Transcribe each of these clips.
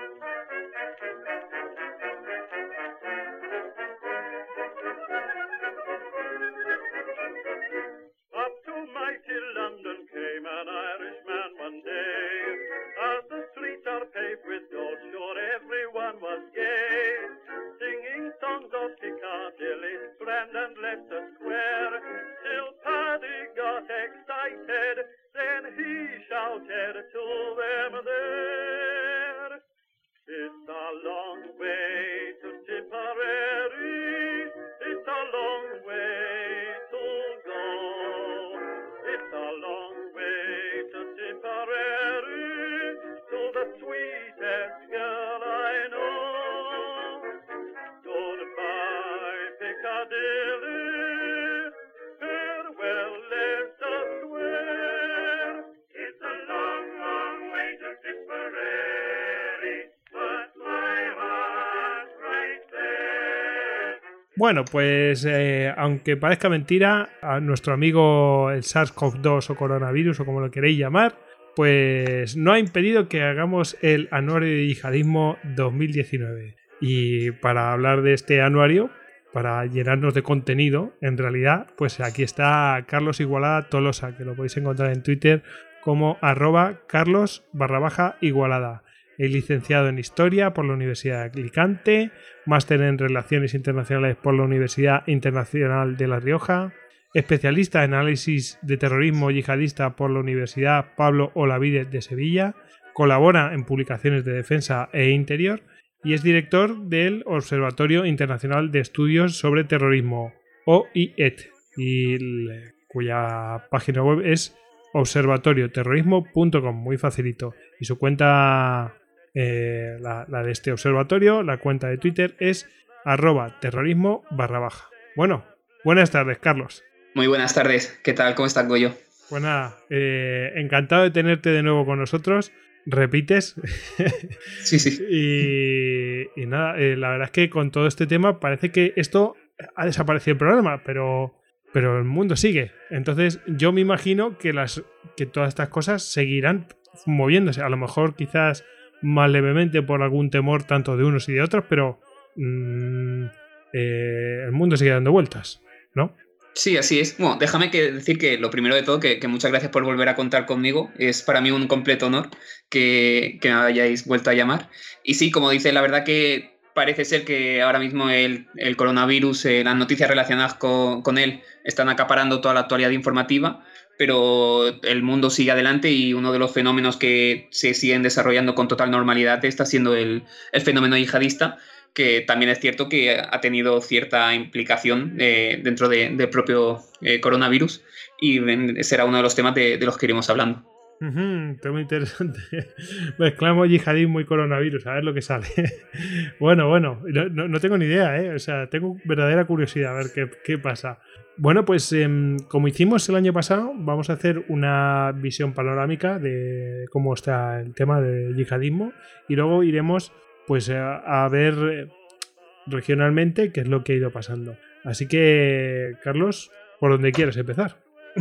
Thank you. Bueno, pues eh, aunque parezca mentira, nuestro amigo el SARS-CoV-2 o coronavirus o como lo queréis llamar, pues no ha impedido que hagamos el anuario de yihadismo 2019. Y para hablar de este anuario, para llenarnos de contenido, en realidad, pues aquí está Carlos Igualada Tolosa, que lo podéis encontrar en Twitter como arroba carlos barra baja igualada. Es licenciado en Historia por la Universidad de Alicante, máster en Relaciones Internacionales por la Universidad Internacional de La Rioja, especialista en análisis de terrorismo yihadista por la Universidad Pablo Olavide de Sevilla, colabora en publicaciones de defensa e interior y es director del Observatorio Internacional de Estudios sobre Terrorismo, OIET, y cuya página web es observatorioterrorismo.com, muy facilito. Y su cuenta eh, la, de este observatorio, la cuenta de Twitter es arroba terrorismo barra baja. Bueno, buenas tardes, Carlos. Muy buenas tardes, ¿qué tal? ¿Cómo estás, Goyo? Pues nada, eh, encantado de tenerte de nuevo con nosotros. Repites. Sí, sí. y, nada, eh, la verdad es que con todo este tema parece que esto ha desaparecido el programa, pero, pero el mundo sigue. Entonces yo me imagino que, las, que todas estas cosas seguirán moviéndose. A lo mejor quizás más levemente por algún temor tanto de unos y de otros, pero mm, eh, el mundo sigue dando vueltas, ¿no? Sí, así es. Bueno, déjame que decir que lo primero de todo, que, muchas gracias por volver a contar conmigo. Es para mí un completo honor que, me hayáis vuelto a llamar. Y sí, como dice, la verdad que parece ser que ahora mismo el, coronavirus, eh, las noticias relacionadas con, con, él están acaparando toda la actualidad informativa pero el mundo sigue adelante y uno de los fenómenos que se siguen desarrollando con total normalidad está siendo el, fenómeno yihadista, que también es cierto que ha tenido cierta implicación eh, dentro del propio eh, coronavirus y será uno de los temas de, los que iremos hablando. tema interesante. Mezclamos yihadismo y coronavirus, a ver lo que sale. bueno, bueno, no, tengo ni idea, ¿eh? O sea, tengo verdadera curiosidad a ver qué, qué pasa. Bueno, pues em, como hicimos el año pasado, vamos a hacer una visión panorámica de cómo está el tema del yihadismo y luego iremos pues a, ver eh, regionalmente qué es lo que ha ido pasando. Así que, Carlos, ¿por dónde quieres empezar?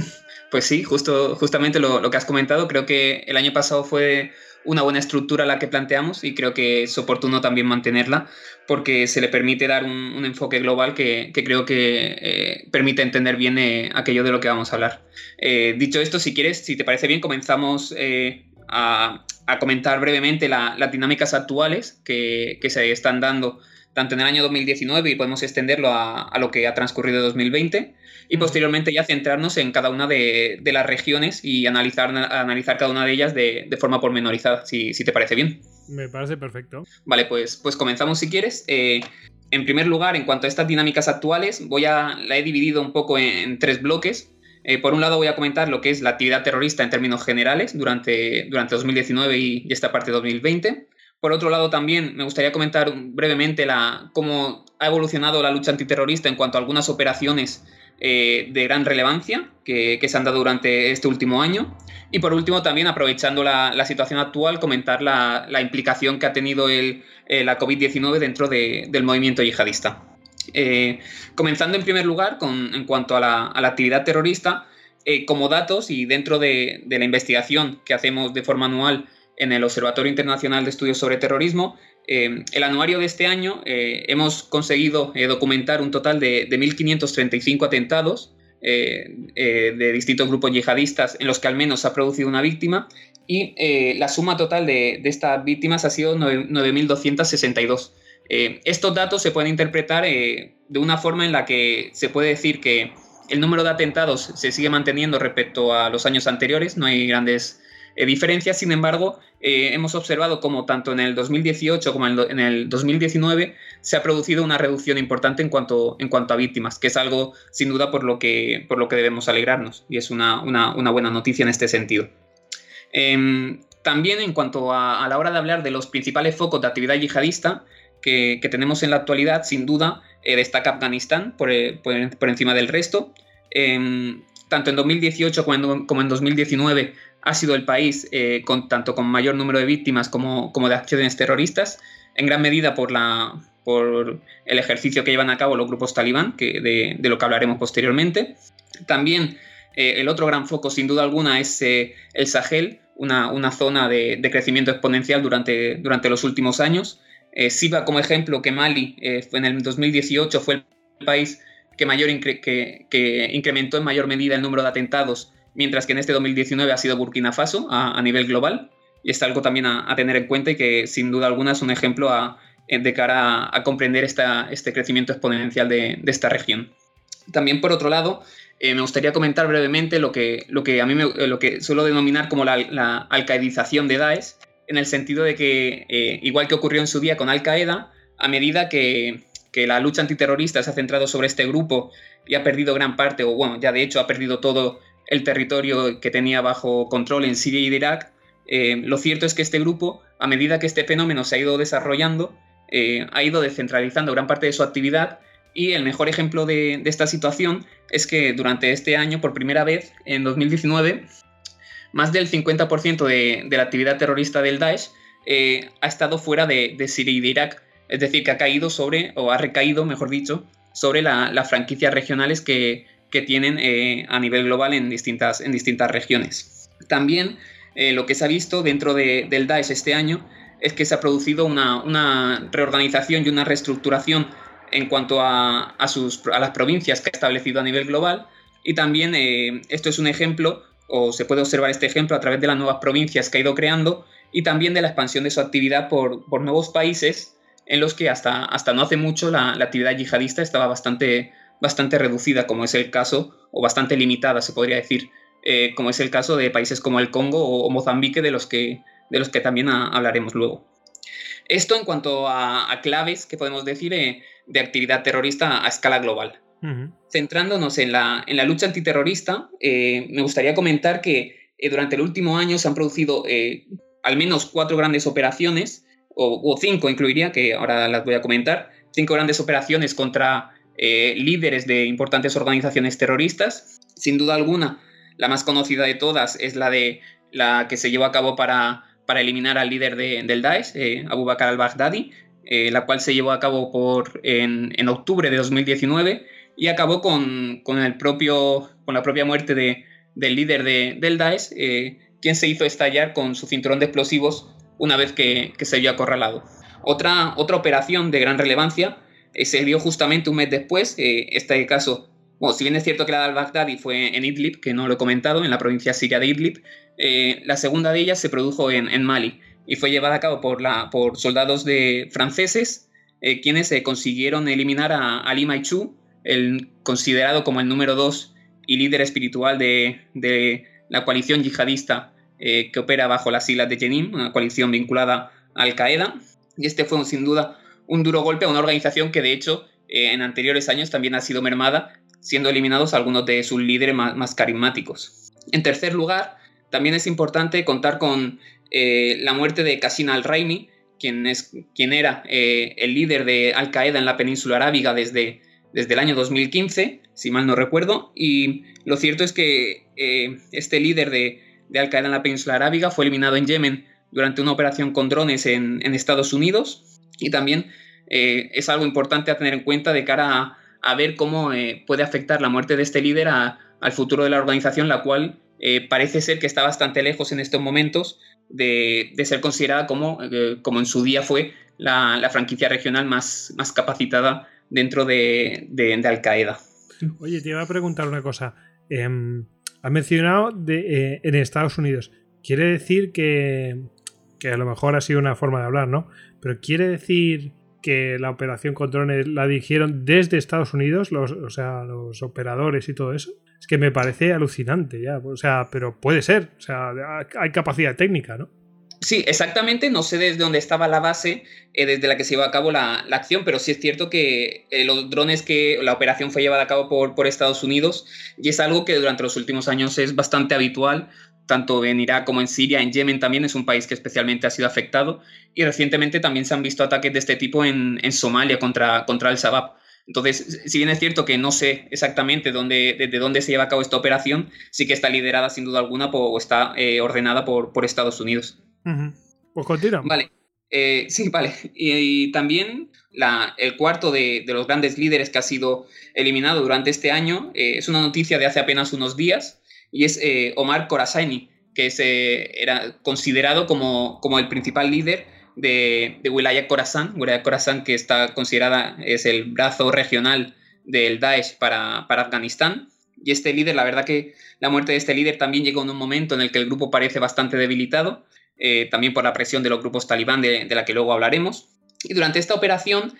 Pues sí, justo, justamente lo que has comentado, creo que el año pasado fue una buena estructura la que planteamos y creo que es oportuno también mantenerla porque se le permite dar un, enfoque global que, creo que eh, permite entender bien eh, aquello de lo que vamos a hablar. Eh, dicho esto, si quieres, si te parece bien, comenzamos a, comentar brevemente las dinámicas actuales que, se están dando tanto en el año 2019 y podemos extenderlo a, a lo que ha transcurrido en 2020 y posteriormente ya centrarnos en cada una de, las regiones y analizar, analizar cada una de ellas de, forma pormenorizada, si, si, te parece bien. Me parece perfecto. Vale, pues, pues comenzamos si quieres. Eh, en primer lugar, en cuanto a estas dinámicas actuales, voy a, la he dividido un poco en, tres bloques. Eh, por un lado voy a comentar lo que es la actividad terrorista en términos generales durante, durante 2019 y, esta parte de 2020. Por otro lado, también me gustaría comentar brevemente la, cómo ha evolucionado la lucha antiterrorista en cuanto a algunas operaciones eh, de gran relevancia que, se han dado durante este último año. Y por último, también aprovechando la, situación actual, comentar la, implicación que ha tenido el, eh, la COVID-19 dentro del movimiento yihadista. Eh, comenzando en primer lugar con, en cuanto a la, actividad terrorista, como datos y dentro de, la investigación que hacemos de forma anual en el Observatorio Internacional de Estudios sobre Terrorismo. el anuario de este año hemos conseguido documentar un total de, 1.535 atentados de distintos grupos yihadistas en los que al menos se ha producido una víctima y la suma total de, de, estas víctimas ha sido 9.262. Eh, estos datos se pueden interpretar eh, de una forma en la que se puede decir que el número de atentados se sigue manteniendo respecto a los años anteriores, no hay grandes eh, diferencias, sin embargo, hemos observado como tanto en el 2018 como en el 2019 se ha producido una reducción importante en cuanto, en cuanto a víctimas, que es algo sin duda por lo que, por lo que debemos alegrarnos y es una, buena noticia en este sentido. Em, también en cuanto a, a, la hora de hablar de los principales focos de actividad yihadista, que, tenemos en la actualidad, sin duda, eh, destaca Afganistán por, eh, encima del resto. Em, tanto en 2018 como en, 2019 ha sido el país eh, con, tanto con mayor número de víctimas como, como de acciones terroristas, en gran medida por, la, por el ejercicio que llevan a cabo los grupos talibán, que de, lo que hablaremos posteriormente. También el otro gran foco, sin duda alguna, es el Sahel, una, una zona de, de, crecimiento exponencial durante, durante los últimos años. Eh, Siva como ejemplo que Mali eh, en el 2018 fue el país que, mayor que, incrementó en mayor medida el número de atentados, mientras que en este 2019 ha sido Burkina Faso a, nivel global. Y es algo también a, tener en cuenta y que sin duda alguna es un ejemplo de cara a, comprender este crecimiento exponencial de, esta región. También por otro lado, eh, me gustaría comentar brevemente lo que, lo que a mí me, lo que suelo denominar como la, la de Daesh, en el sentido de que, eh, igual que ocurrió en su día con Al Qaeda, a medida que, la lucha antiterrorista se ha centrado sobre este grupo y ha perdido gran parte, o bueno, ya de hecho ha perdido todo el territorio que tenía bajo control en Siria y Irak, eh, lo cierto es que este grupo, a medida que este fenómeno se ha ido desarrollando, eh, ha ido descentralizando gran parte de su actividad y el mejor ejemplo de, de, esta situación es que durante este año, por primera vez, en 2019, más del 50% de, la actividad terrorista del Daesh eh, ha estado fuera de, Siria y de Irak. Es decir, que ha caído sobre, o ha recaído, mejor dicho, sobre las franquicias regionales que, tienen eh, a nivel global en distintas, en distintas regiones. También eh, lo que se ha visto dentro del Daesh este año es que se ha producido una, reorganización y una reestructuración en cuanto a, sus, a, las provincias que ha establecido a nivel global. Y también esto es un ejemplo o se puede observar este ejemplo a través de las nuevas provincias que ha ido creando y también de la expansión de su actividad por, nuevos países en los que hasta, hasta no hace mucho la, actividad yihadista estaba bastante, bastante reducida, como es el caso, o bastante limitada, se podría decir, eh, como es el caso de países como el Congo o, Mozambique, de los que, de los que también hablaremos luego. Esto en cuanto a, claves que podemos decir eh, de actividad terrorista a escala global. Centrándonos en la, en la, lucha antiterrorista, eh, me gustaría comentar que durante el último año se han producido al menos cuatro grandes operaciones, o, cinco incluiría, que ahora las voy a comentar, cinco grandes operaciones contra líderes de importantes organizaciones terroristas. Sin duda alguna, la más conocida de todas es la de la que se llevó a cabo para, para eliminar al líder del Daesh, Abu Bakr al-Baghdadi, la cual se llevó a cabo por, en, en octubre de 2019 y acabó con, el propio, con la propia muerte de, del líder de, del Daesh, eh, quien se hizo estallar con su cinturón de explosivos una vez que, se vio acorralado. Otra, otra operación de gran relevancia eh, se dio justamente un mes después, eh, este caso, bueno, si bien es cierto que la de al-Baghdadi fue en Idlib, que no lo he comentado, en la provincia siria de Idlib, la segunda de ellas se produjo en, Mali y fue llevada a cabo por, la, por soldados de franceses, quienes consiguieron eliminar a Ali Maichu, el, considerado como el número dos y líder espiritual de, la coalición yihadista eh, que opera bajo las islas de Jenin, una coalición vinculada a Al Qaeda. Y este fue sin duda un duro golpe a una organización que de hecho eh, en anteriores años también ha sido mermada, siendo eliminados algunos de sus líderes más, carismáticos. En tercer lugar, también es importante contar con eh, la muerte de Qasim al-Raimi, quien, quien era el líder de Al Qaeda en la península arábiga desde desde el año 2015, si mal no recuerdo, y lo cierto es que eh, este líder de, Al Qaeda en la península arábiga fue eliminado en Yemen durante una operación con drones en, Estados Unidos y también eh, es algo importante a tener en cuenta de cara a, ver cómo eh, puede afectar la muerte de este líder al futuro de la organización, la cual parece ser que está bastante lejos en estos momentos de, ser considerada como, eh, como en su día fue la, franquicia regional más, más capacitada dentro de, de, Al Qaeda. Oye, te iba a preguntar una cosa. Eh, has mencionado de, eh, en Estados Unidos. Quiere decir que, que a lo mejor ha sido una forma de hablar, ¿no? Pero quiere decir que la operación con drones la dirigieron desde Estados Unidos, los, o sea, los operadores y todo eso. Es que me parece alucinante ya, o sea, pero puede ser, o sea, hay capacidad técnica, ¿no? Sí, exactamente, no sé desde dónde estaba la base eh, desde la que se llevó a cabo la, acción, pero sí es cierto que eh, los drones que la operación fue llevada a cabo por, por Estados Unidos y es algo que durante los últimos años es bastante habitual tanto en Irak como en Siria, en Yemen también es un país que especialmente ha sido afectado y recientemente también se han visto ataques de este tipo en, Somalia contra, contra Al-Shabaab. Entonces, si bien es cierto que no sé exactamente dónde, desde dónde se lleva a cabo esta operación, sí que está liderada sin duda alguna o está eh, ordenada por, por, Estados Unidos. Pues continúa. Vale. Eh, sí, vale. Y, también la, el cuarto de, los grandes líderes que ha sido eliminado durante este año eh, es una noticia de hace apenas unos días y es eh, Omar Khorassani, que eh, era considerado como, como, el principal líder de, de Wilaya Khorasan, Wilaya Khorasan que está considerada es el brazo regional del Daesh para, para, Afganistán. Y este líder, la verdad que la muerte de este líder también llegó en un momento en el que el grupo parece bastante debilitado, eh, también por la presión de los grupos talibán de, de la que luego hablaremos. Y durante esta operación,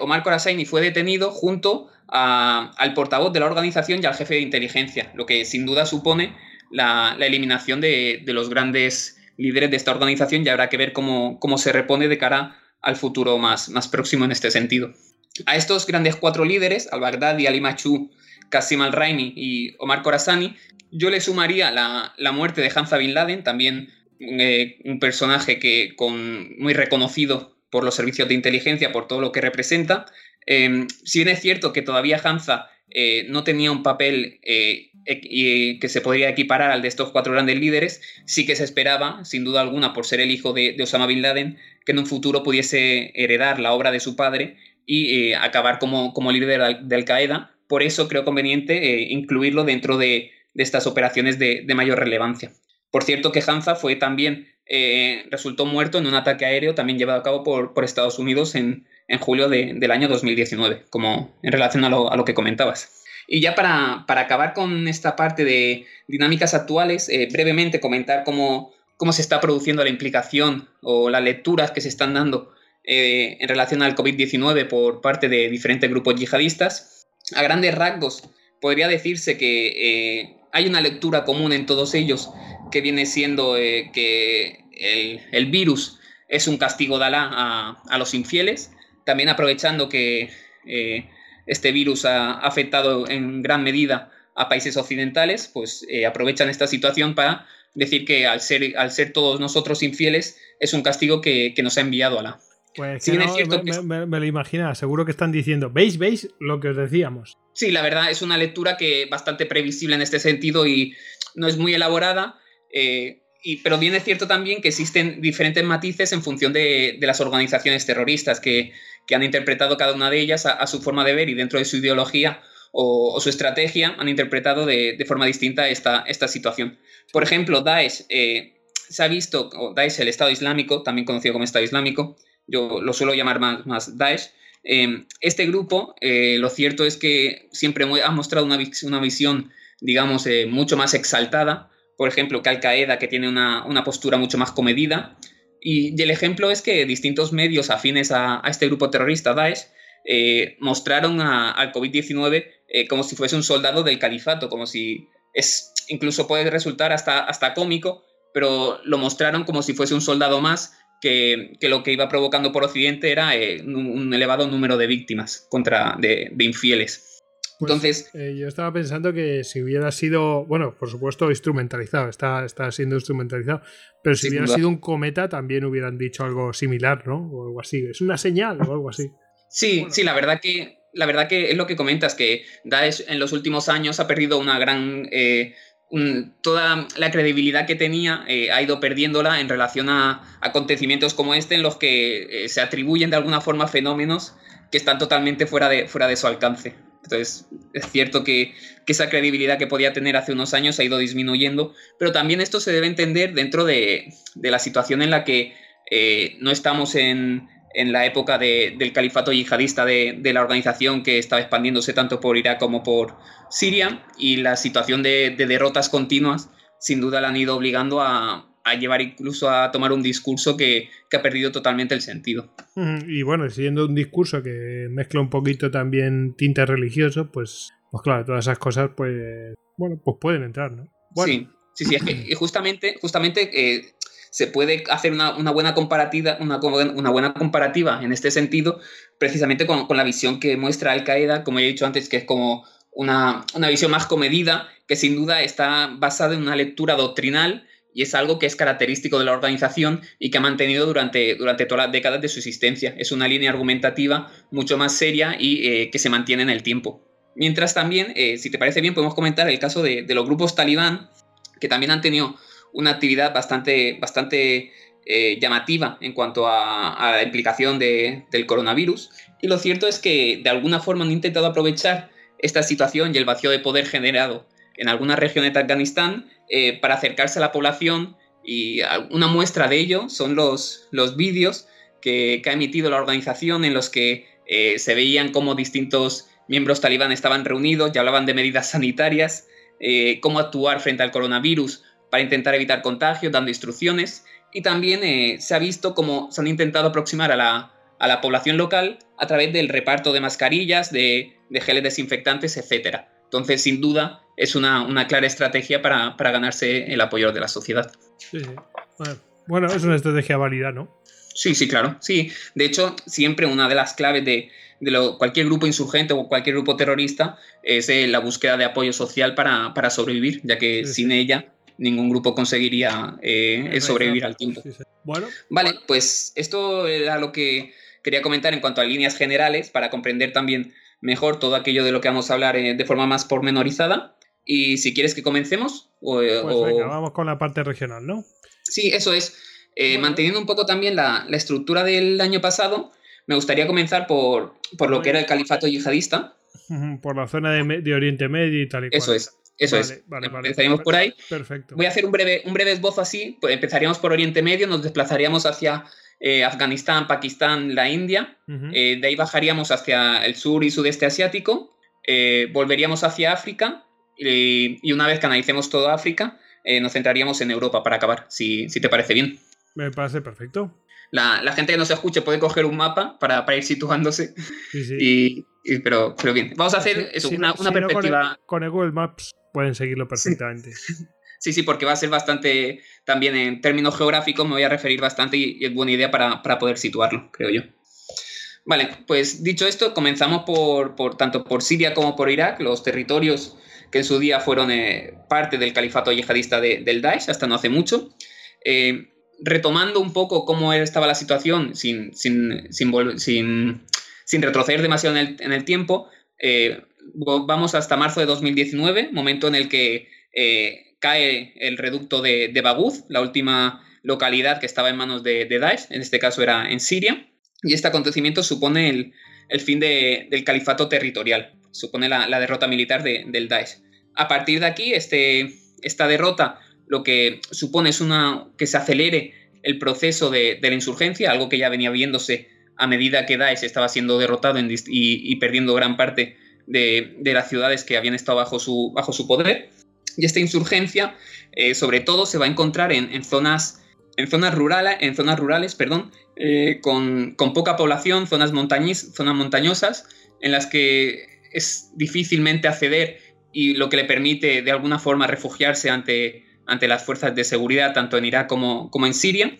Omar Khorassani fue detenido junto al portavoz de la organización y al jefe de inteligencia, lo que sin duda supone la, eliminación de, los grandes líderes de esta organización y habrá que ver cómo, se repone de cara al futuro más, próximo en este sentido. A estos grandes cuatro líderes, al-Baghdadi, Ali Machu, Qasim al-Raimi y Omar Khorassani, yo le sumaría la, muerte de Hamza Bin Laden, también eh, un personaje que muy reconocido por los servicios de inteligencia, por todo lo que representa, Em, si bien es cierto que todavía Hanza eh, no tenía un papel eh, que se podría equiparar al de estos cuatro grandes líderes, sí que se esperaba, sin duda alguna, por ser el hijo de, Osama Bin Laden, que en un futuro pudiese heredar la obra de su padre y eh, acabar como, líder de Al-Qaeda. Por eso creo conveniente incluirlo dentro de, estas operaciones de, mayor relevancia. Por cierto que Hanza fue también, resultó muerto en un ataque aéreo también llevado a cabo por, por Estados Unidos en, en julio del año 2019, como en relación a lo, que comentabas. Y ya para, acabar con esta parte de dinámicas actuales, eh, brevemente comentar cómo, cómo se está produciendo la implicación o las lecturas que se están dando eh, en relación al COVID-19 por parte de diferentes grupos yihadistas. A grandes rasgos, podría decirse que eh, hay una lectura común en todos ellos que viene siendo que el, virus es un castigo de Alá a, a los infieles también aprovechando que eh, este virus ha afectado en gran medida a países occidentales, pues eh, aprovechan esta situación para decir que al ser, al ser todos nosotros infieles es un castigo que, nos ha enviado la Pues me, lo imagino, seguro que están diciendo, ¿veis, veis lo que os decíamos? Sí, la verdad es una lectura que bastante previsible en este sentido y no es muy elaborada. Eh, pero bien es cierto también que existen diferentes matices en función de, las organizaciones terroristas que, han interpretado cada una de ellas a, su forma de ver y dentro de su ideología o, su estrategia han interpretado de, forma distinta esta, esta, situación. Por ejemplo, Daesh eh, se ha visto, o Daesh, el Estado Islámico, también conocido como Estado Islámico, yo lo suelo llamar más, más Daesh. Eh, este grupo, eh, lo cierto es que siempre ha mostrado una, una visión, digamos, mucho más exaltada por ejemplo, que Al Qaeda, que tiene una, postura mucho más comedida. Y, el ejemplo es que distintos medios afines a, este grupo terrorista, Daesh, eh, mostraron al COVID-19 eh, como si fuese un soldado del califato, como si es, incluso puede resultar hasta, hasta cómico, pero lo mostraron como si fuese un soldado más que, lo que iba provocando por Occidente era eh, un, elevado número de víctimas contra, de infieles. Pues, Entonces. Eh, yo estaba pensando que si hubiera sido, bueno, por supuesto, instrumentalizado, está, está siendo instrumentalizado, pero si hubiera sido un cometa también hubieran dicho algo similar, ¿no? O algo así. Es una señal o algo así. Sí, sí, la verdad que. La verdad que es lo que comentas, que Daesh en los últimos años ha perdido una gran. Eh, toda la credibilidad que tenía eh, ha ido perdiéndola en relación a acontecimientos como este, en los que se atribuyen de alguna forma fenómenos que están totalmente fuera de, fuera de su alcance. Entonces, es cierto que, esa credibilidad que podía tener hace unos años ha ido disminuyendo, pero también esto se debe entender dentro de, la situación en la que eh, no estamos en, la época del califato yihadista de, la organización que estaba expandiéndose tanto por Irak como por Siria, y la situación de, derrotas continuas sin duda la han ido obligando a, llevar incluso a tomar un discurso que, que, ha perdido totalmente el sentido. Y bueno, siguiendo un discurso que mezcla un poquito también tinte religioso, pues, pues claro, todas esas cosas, pues, bueno, pues pueden entrar, ¿no? Sí, sí, sí, es que justamente, justamente eh, se puede hacer una, buena comparativa, una, una, buena comparativa en este sentido, precisamente con, con la visión que muestra Al Qaeda, como he dicho antes, que es como una, una visión más comedida, que sin duda está basada en una lectura doctrinal y es algo que es característico de la organización y que ha mantenido durante, durante todas las décadas de su existencia. Es una línea argumentativa mucho más seria y eh, que se mantiene en el tiempo. Mientras también, eh, si te parece bien, podemos comentar el caso de, los grupos talibán, que también han tenido una actividad bastante, bastante eh, llamativa en cuanto a, la implicación del coronavirus. Y lo cierto es que de alguna forma han intentado aprovechar esta situación y el vacío de poder generado en algunas regiones de Afganistán eh, para acercarse a la población y una muestra de ello son los, los vídeos que, ha emitido la organización en los que eh, se veían cómo distintos miembros talibán estaban reunidos y hablaban de medidas sanitarias, eh, cómo actuar frente al coronavirus para intentar evitar contagios, dando instrucciones. Y también se ha visto cómo se han intentado aproximar a la, a la población local a través del reparto de mascarillas, de, de geles desinfectantes, etc. Entonces, sin duda, es una, clara estrategia para, ganarse el apoyo de la sociedad. Sí, Bueno, es una estrategia válida, ¿no? Sí, sí, claro. Sí, de hecho, siempre una de las claves de, cualquier grupo insurgente o cualquier grupo terrorista es eh, la búsqueda de apoyo social para, sobrevivir, ya que sin ella ningún grupo conseguiría eh, sobrevivir al tiempo. Bueno. Vale, pues esto era lo que quería comentar en cuanto a líneas generales para comprender también mejor todo aquello de lo que vamos a hablar eh, de forma más pormenorizada. Y si quieres que comencemos. O, eh, pues venga, vamos con la parte regional, ¿no? Sí, eso es. Eh, manteniendo un poco también la, estructura del año pasado, me gustaría comenzar por, por lo que era el califato yihadista. Por la zona de, Oriente Medio y tal y cual. Eso es. Eso es. Vale, Empezaríamos por ahí. Perfecto. Voy a hacer un breve, un breve esbozo así. Pues empezaríamos por Oriente Medio, nos desplazaríamos hacia eh, Afganistán, Pakistán, la India. de ahí bajaríamos hacia el sur y sudeste asiático. volveríamos hacia África y, una vez que analicemos toda África, eh, nos centraríamos en Europa para acabar, si, te parece bien. Me parece perfecto. La, gente que nos escuche puede coger un mapa para, ir situándose. Sí, sí. Y, pero, pero bien, vamos a hacer una, perspectiva. con, el, Google Maps pueden seguirlo perfectamente. Sí. sí, porque va a ser bastante, también en términos geográficos me voy a referir bastante y, es buena idea para, poder situarlo, creo yo. Vale, pues dicho esto, comenzamos por, por, tanto por Siria como por Irak, los territorios que en su día fueron eh, parte del califato yihadista del Daesh hasta no hace mucho. Eh, retomando un poco cómo estaba la situación sin, sin, sin, retroceder demasiado en el, tiempo, eh, vamos hasta marzo de 2019, momento en el que cae el reducto de, de la última localidad que estaba en manos de, de, Daesh, en este caso era en Siria, y este acontecimiento supone el, el fin del califato territorial supone la, derrota militar del Daesh. A partir de aquí, este, esta derrota lo que supone es una, que se acelere el proceso de, la insurgencia, algo que ya venía viéndose a medida que Daesh estaba siendo derrotado y, perdiendo gran parte de, las ciudades que habían estado bajo su, bajo su poder. Y esta insurgencia, eh, sobre todo, se va a encontrar en, zonas, en zonas, rurales, en zonas rurales perdón, eh, con, poca población, zonas, zonas montañosas, en las que es difícilmente acceder y lo que le permite de alguna forma refugiarse ante, ante las fuerzas de seguridad tanto en Irak como, como en Siria.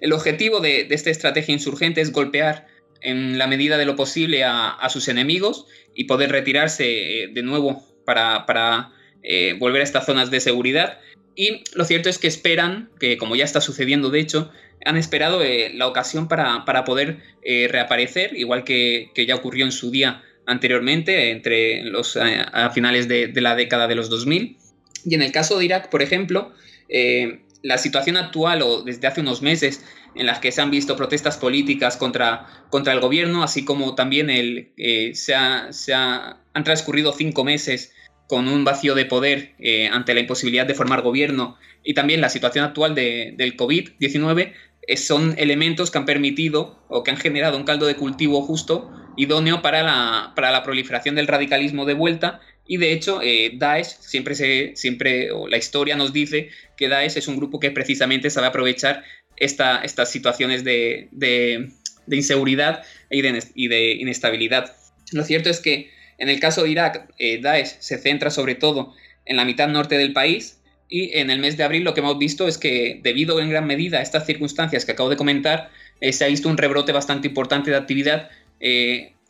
El objetivo de, esta estrategia insurgente es golpear en la medida de lo posible a, sus enemigos y poder retirarse eh, de nuevo para, eh, volver a estas zonas de seguridad. Y lo cierto es que esperan, que como ya está sucediendo de hecho, han esperado eh, la ocasión para, poder reaparecer, igual que, que, ya ocurrió en su día anteriormente, entre los, a, finales de, la década de los 2000. Y en el caso de Irak, por ejemplo, eh, la situación actual o desde hace unos meses en las que se han visto protestas políticas contra, contra el gobierno, así como también el, eh, se, se han transcurrido cinco meses con un vacío de poder eh, ante la imposibilidad de formar gobierno y también la situación actual de, del COVID-19 eh, son elementos que han permitido o que han generado un caldo de cultivo justo, idóneo para la, para la proliferación del radicalismo de vuelta y de hecho, eh, Daesh siempre se, siempre, la historia nos dice que Daesh es un grupo que precisamente sabe aprovechar esta, estas situaciones de, de, inseguridad y de, y de, inestabilidad. Lo cierto es que en el caso de Irak, eh, Daesh se centra sobre todo en la mitad norte del país y en el mes de abril lo que hemos visto es que debido en gran medida a estas circunstancias que acabo de comentar, eh, se ha visto un rebrote bastante importante de actividad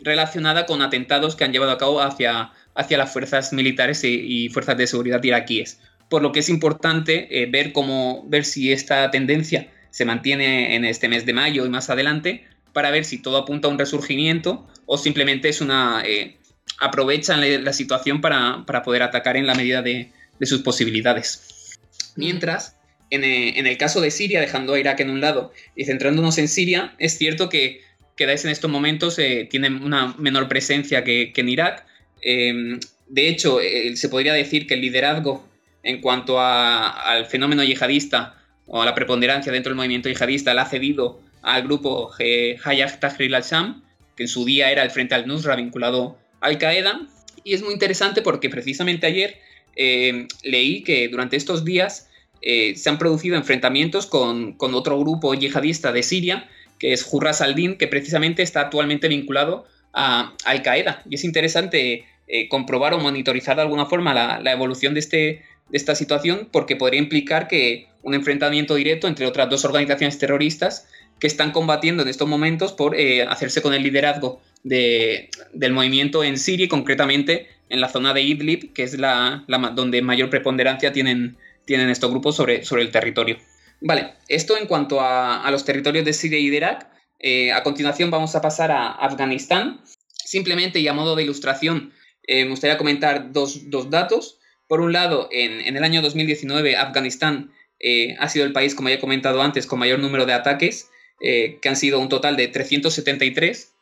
relacionada con atentados que han llevado a cabo hacia hacia las fuerzas militares y, fuerzas de seguridad iraquíes. Por lo que es importante eh, ver, cómo, ver si esta tendencia se mantiene en este mes de mayo y más adelante para ver si todo apunta a un resurgimiento o simplemente es una... Eh, aprovechan la, situación para, poder atacar en la medida de, sus posibilidades. Mientras, eh, en, el caso de Siria, dejando a Irak en un lado y centrándonos en Siria, es cierto que, que Daesh en estos momentos eh, tiene una menor presencia que, en Irak, Em, de hecho, eh, se podría decir que el liderazgo en cuanto al fenómeno yihadista o a la preponderancia dentro del movimiento yihadista la ha cedido al grupo Hayat Tahrir al-Sham, que en su día era el Frente al-Nusra vinculado a Al-Qaeda. Y es muy interesante porque precisamente ayer em, leí que durante estos días eh, se han producido enfrentamientos con, otro grupo yihadista de Siria, que es Hurras al-Din, que precisamente está actualmente vinculado a Al Qaeda. Y es interesante eh, comprobar o monitorizar de alguna forma la, evolución de, este, de esta situación porque podría implicar que un enfrentamiento directo entre otras dos organizaciones terroristas que están combatiendo en estos momentos por eh, hacerse con el liderazgo del movimiento en Siria y concretamente en la zona de Idlib, que es la, donde mayor preponderancia tienen, tienen estos grupos sobre, sobre el territorio. Vale, esto en cuanto a, los territorios de Siria y de Irak. Eh, a continuación vamos a pasar a Afganistán. Simplemente y a modo de ilustración, eh, me gustaría comentar dos, datos. Por un lado, en, el año 2019, Afganistán eh, ha sido el país, como ya he comentado antes, con mayor número de ataques, que han sido un total de 373,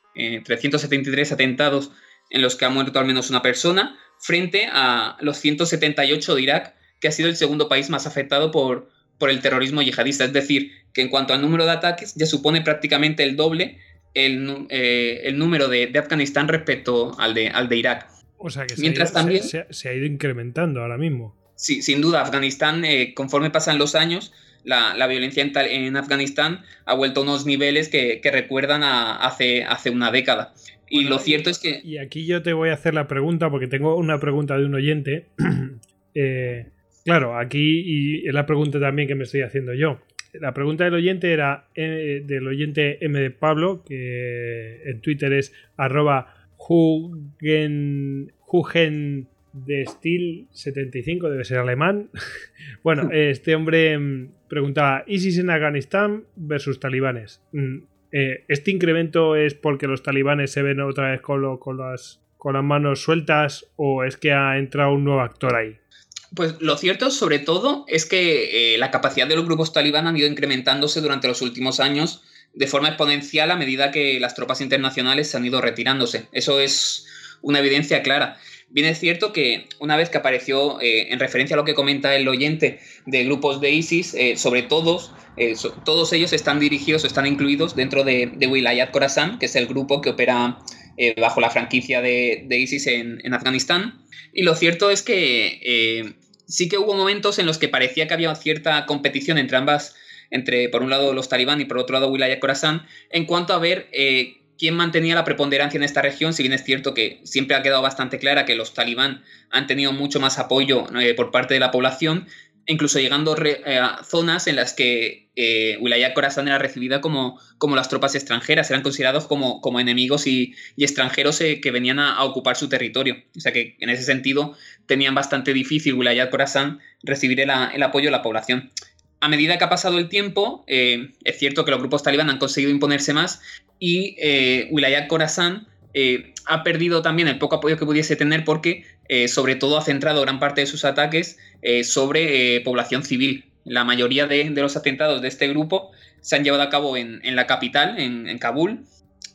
373 atentados en los que ha muerto al menos una persona, frente a los 178 de Irak, que ha sido el segundo país más afectado por, por el terrorismo yihadista. Es decir, que en cuanto al número de ataques ya supone prácticamente el doble el, eh, número de, Afganistán respecto al de, al de Irak. O sea que Mientras se, ha ido, también, se, ha ido incrementando ahora mismo. Sí, sin duda, Afganistán, eh, conforme pasan los años, la, violencia en, Afganistán ha vuelto a unos niveles que, recuerdan a hace, hace una década. Y lo cierto es que... Y aquí yo te voy a hacer la pregunta, porque tengo una pregunta de un oyente. eh, Claro, aquí y es la pregunta también que me estoy haciendo yo. La pregunta del oyente era eh, del oyente M de Pablo, que en Twitter es arroba Hugen, de Steel 75, debe ser alemán. bueno, este hombre mm, preguntaba, ¿ISIS en Afganistán versus talibanes? Mm, eh, ¿Este incremento es porque los talibanes se ven otra vez con, con, las, con las manos sueltas o es que ha entrado un nuevo actor ahí? Pues lo cierto, sobre todo, es que eh, la capacidad de los grupos talibán han ido incrementándose durante los últimos años de forma exponencial a medida que las tropas internacionales se han ido retirándose. Eso es una evidencia clara. Bien es cierto que una vez que apareció, eh, en referencia a lo que comenta el oyente de grupos de ISIS, eh, sobre todos, todos ellos están dirigidos o están incluidos dentro de, de Wilayat Khorasan, que es el grupo que opera bajo la franquicia de, ISIS en Afganistán. Y lo cierto es que eh, sí que hubo momentos en los que parecía que había cierta competición entre ambas, entre por un lado los talibán y por otro lado Wilayah Khorasan, en cuanto a ver eh, quién mantenía la preponderancia en esta región, si bien es cierto que siempre ha quedado bastante clara que los talibán han tenido mucho más apoyo eh, por parte de la población, incluso llegando a zonas en las que eh, Khorasan era recibida como, como las tropas extranjeras, eran considerados como, como enemigos y, extranjeros eh, que venían a, ocupar su territorio. O sea que en ese sentido tenían bastante difícil Wilayah Khorasan recibir el, apoyo de la población. A medida que ha pasado el tiempo, eh, es cierto que los grupos talibán han conseguido imponerse más y eh, Wilayah Khorasan ha perdido también el poco apoyo que pudiese tener porque sobre todo ha centrado gran parte de sus ataques sobre población civil la mayoría de, los atentados de este grupo se han llevado a cabo en, la capital, en, Kabul,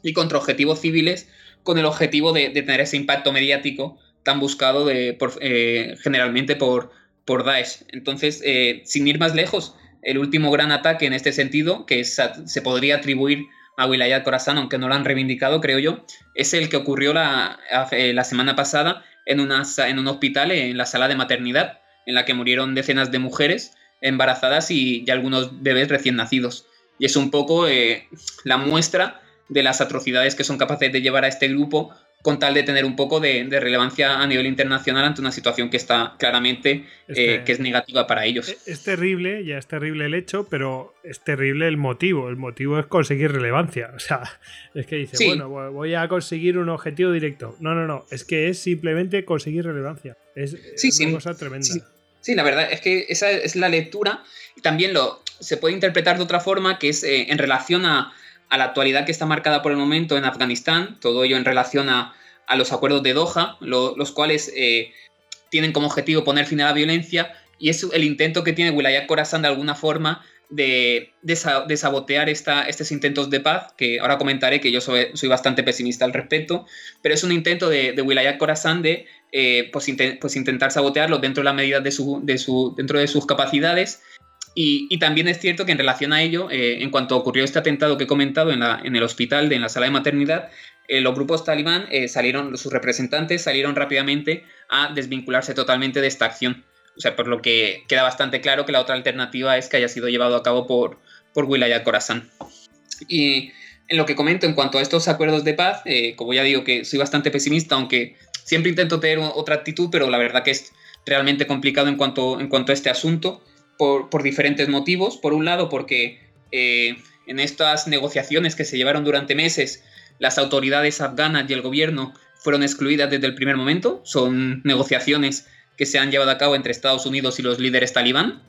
y contra objetivos civiles con el objetivo de, tener ese impacto mediático tan buscado de, eh, generalmente por, por Daesh. Entonces, eh, sin ir más lejos, el último gran ataque en este sentido, que se podría atribuir a Wilayat Khorasan, aunque no lo han reivindicado, creo yo, es el que ocurrió la, eh, la semana pasada en, una, en un hospital, en la sala de maternidad, en la que murieron decenas de mujeres embarazadas y, algunos bebés recién nacidos. Y es un poco eh, la muestra de las atrocidades que son capaces de llevar a este grupo con tal de tener un poco de, relevancia a nivel internacional ante una situación que está claramente eh, que es negativa para ellos. E-, es, terrible, ya es terrible el hecho, pero es terrible el motivo. El motivo es conseguir relevancia. O sea, es que dice, bueno, voy a conseguir un objetivo directo. No, no, no, es que es simplemente conseguir relevancia. Es, una cosa tremenda. Sí. la verdad es que esa es la lectura. También lo se puede interpretar de otra forma, que es eh, en relación a a la actualidad que está marcada por el momento en Afganistán, todo ello en relación a, los acuerdos de Doha, los cuales eh, tienen como objetivo poner fin a la violencia y es el intento que tiene Wilayat Khorasan de alguna forma de, de, sabotear esta, estos intentos de paz, que ahora comentaré que yo soy, bastante pesimista al respecto, pero es un intento de, de Wilayat Khorasan de eh, pues, pues, intentar sabotearlo dentro de la medida de, su, de su, dentro de sus capacidades y, también es cierto que en relación a ello, eh, en cuanto ocurrió este atentado que he comentado en, la, en el hospital, en la sala de maternidad, eh, los grupos talibán eh, salieron, sus representantes salieron rápidamente a desvincularse totalmente de esta acción. O sea, por lo que queda bastante claro que la otra alternativa es que haya sido llevado a cabo por, por Wilayat Khorasan. Y en lo que comento en cuanto a estos acuerdos de paz, como ya digo que soy bastante pesimista, aunque siempre intento tener otra actitud, pero la verdad que es realmente complicado en cuanto, en cuanto a este asunto por, diferentes motivos. Por un lado, porque eh, en estas negociaciones que se llevaron durante meses, las autoridades afganas y el gobierno fueron excluidas desde el primer momento. Son negociaciones que se han llevado a cabo entre Estados Unidos y los líderes talibán.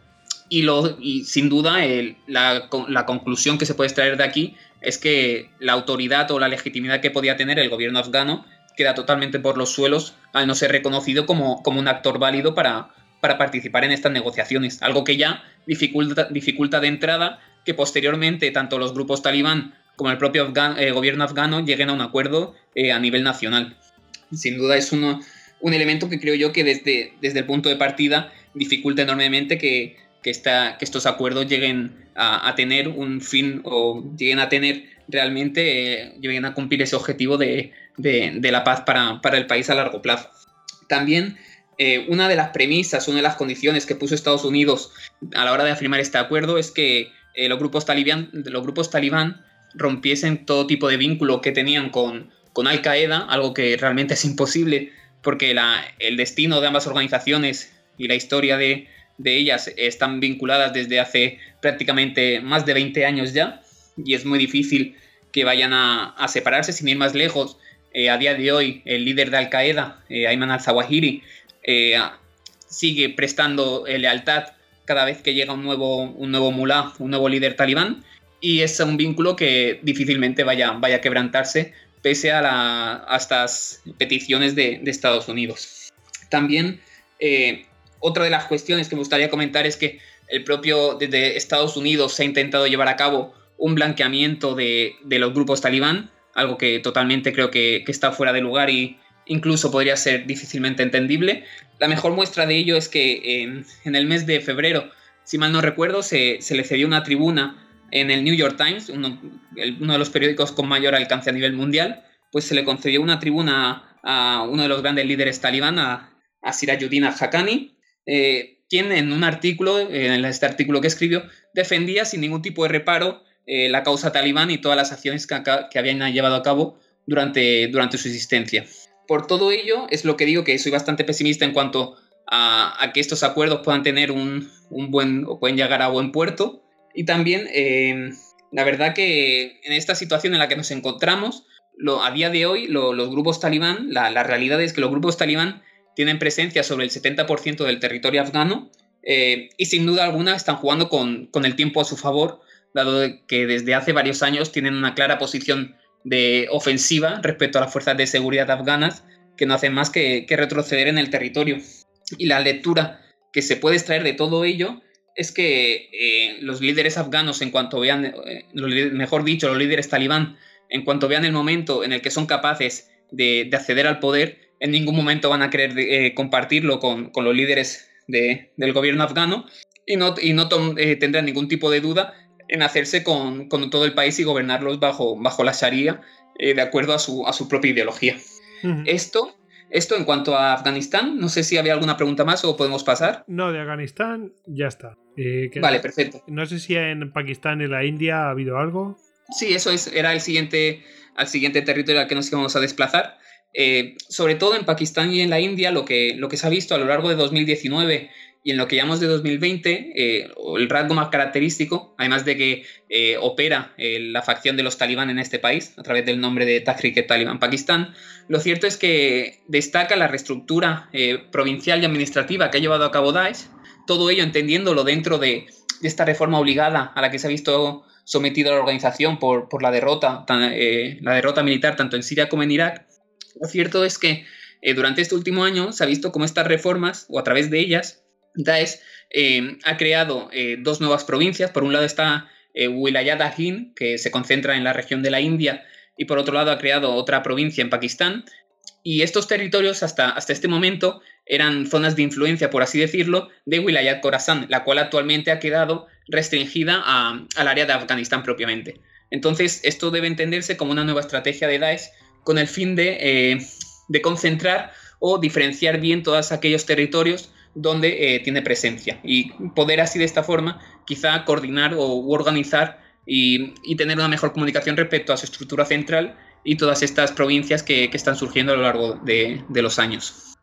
Y, lo, y sin duda la, la, conclusión que se puede extraer de aquí es que la autoridad o la legitimidad que podía tener el gobierno afgano queda totalmente por los suelos al no ser reconocido como, como un actor válido para, para participar en estas negociaciones, algo que ya dificulta, dificulta de entrada que posteriormente tanto los grupos talibán como el propio eh, gobierno afgano lleguen a un acuerdo eh, a nivel nacional. Sin duda es uno, un elemento que creo yo que desde, desde el punto de partida dificulta enormemente que, que, estos acuerdos lleguen a, tener un fin o lleguen a tener realmente, eh, lleguen a cumplir ese objetivo de, la paz para, para el país a largo plazo. También eh, una de las premisas, una de las condiciones que puso Estados Unidos a la hora de afirmar este acuerdo es que eh, los, grupos talibán, los grupos talibán rompiesen todo tipo de vínculo que tenían con, con Al Qaeda, algo que realmente es imposible porque el destino de ambas organizaciones y la historia de, ellas están vinculadas desde hace prácticamente más de 20 años ya y es muy difícil que vayan a, separarse sin ir más lejos. Eh, a día de hoy, el líder de Al Qaeda, Ayman al-Zawahiri, eh, sigue prestando eh, lealtad cada vez que llega un nuevo, un nuevo mulá, un nuevo líder talibán, y es un vínculo que difícilmente vaya, vaya a quebrantarse pese a, la, estas peticiones de, Estados Unidos. También eh, otra de las cuestiones que me gustaría comentar es que el propio desde Estados Unidos se ha intentado llevar a cabo un blanqueamiento de, los grupos talibán, algo que totalmente creo que, está fuera de lugar y, incluso podría ser difícilmente entendible. La mejor muestra de ello es que en, el mes de febrero, si mal no recuerdo, se, le cedió una tribuna en el New York Times, uno, de los periódicos con mayor alcance a nivel mundial, pues se le concedió una tribuna a uno de los grandes líderes talibán, a, a Sirayuddin al-Haqqani, eh, quien en un artículo, en este artículo que escribió, defendía sin ningún tipo de reparo eh, la causa talibán y todas las acciones que, habían llevado a cabo durante su existencia. Por todo ello, es lo que digo que soy bastante pesimista en cuanto a, que estos acuerdos puedan tener un, buen o pueden llegar a buen puerto. Y también, eh, la verdad que en esta situación en la que nos encontramos, a día de hoy los grupos talibán, la, realidad es que los grupos talibán tienen presencia sobre el 70% del territorio afgano eh, y sin duda alguna están jugando con, con, el tiempo a su favor, dado que desde hace varios años tienen una clara posición de ofensiva respecto a las fuerzas de seguridad afganas que no hacen más que, retroceder en el territorio. Y la lectura que se puede extraer de todo ello es que eh, los líderes afganos, en cuanto vean, eh, mejor dicho, los líderes talibán, en cuanto vean el momento en el que son capaces de, acceder al poder, en ningún momento van a querer eh, compartirlo con, los líderes del gobierno afgano y no, y no tendrán ningún tipo de duda en hacerse con, todo el país y gobernarlos bajo, bajo la Sharia, de acuerdo a su, a su propia ideología. Esto esto en cuanto a Afganistán, no sé si había alguna pregunta más o podemos pasar. No, de Afganistán ya está. Eh, vale, perfecto. No sé si en Pakistán y la India ha habido algo. Sí, eso es, era el siguiente, al siguiente territorio al que nos íbamos a desplazar. Eh, sobre todo en Pakistán y en la India, lo que, lo que se ha visto a lo largo de 2019 y en lo que llamamos de 2020, eh, el rasgo más característico, además de que eh, opera eh, la facción de los talibán en este país a través del nombre de Tahrik Taliban Pakistán, lo cierto es que destaca la reestructura provincial y administrativa que ha llevado a cabo Daesh, todo ello entendiéndolo dentro de, esta reforma obligada a la que se ha visto sometido la organización por, por la, derrota, la derrota militar tanto en Siria como en Irak. Lo cierto es que durante este último año se ha visto cómo estas reformas, o a través de ellas, Daesh eh, ha creado eh, dos nuevas provincias. Por un lado está eh, Wilayat que se concentra en la región de la India, y por otro lado ha creado otra provincia en Pakistán. Y estos territorios hasta, hasta este momento eran zonas de influencia, por así decirlo, de Wilayat Khorasan, la cual actualmente ha quedado restringida al área de Afganistán propiamente. Entonces, esto debe entenderse como una nueva estrategia de Daesh con el fin de, de concentrar o diferenciar bien todos aquellos territorios donde eh, tiene presencia y poder así de esta forma quizá coordinar o organizar y, tener una mejor comunicación respecto a su estructura central y todas estas provincias que, están surgiendo a lo largo de, los años.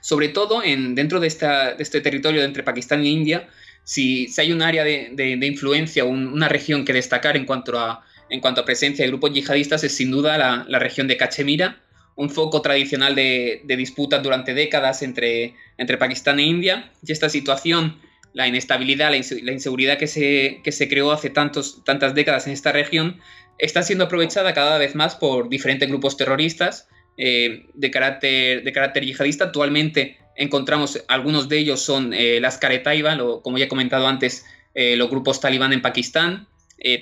Sobre todo en, dentro de, este territorio entre Pakistán e India, si, hay un área de, influencia, una región que destacar en cuanto a, en cuanto a presencia de grupos yihadistas es sin duda la, la región de Cachemira, un foco tradicional de, disputas durante décadas entre, entre Pakistán e India. Y esta situación, la inestabilidad, la, inseguridad que se, que se creó hace tantos, tantas décadas en esta región, está siendo aprovechada cada vez más por diferentes grupos terroristas eh, de, carácter, de carácter yihadista. Actualmente encontramos, algunos de ellos son eh, las Karetaiba, como ya he comentado antes, eh, los grupos talibán en Pakistán,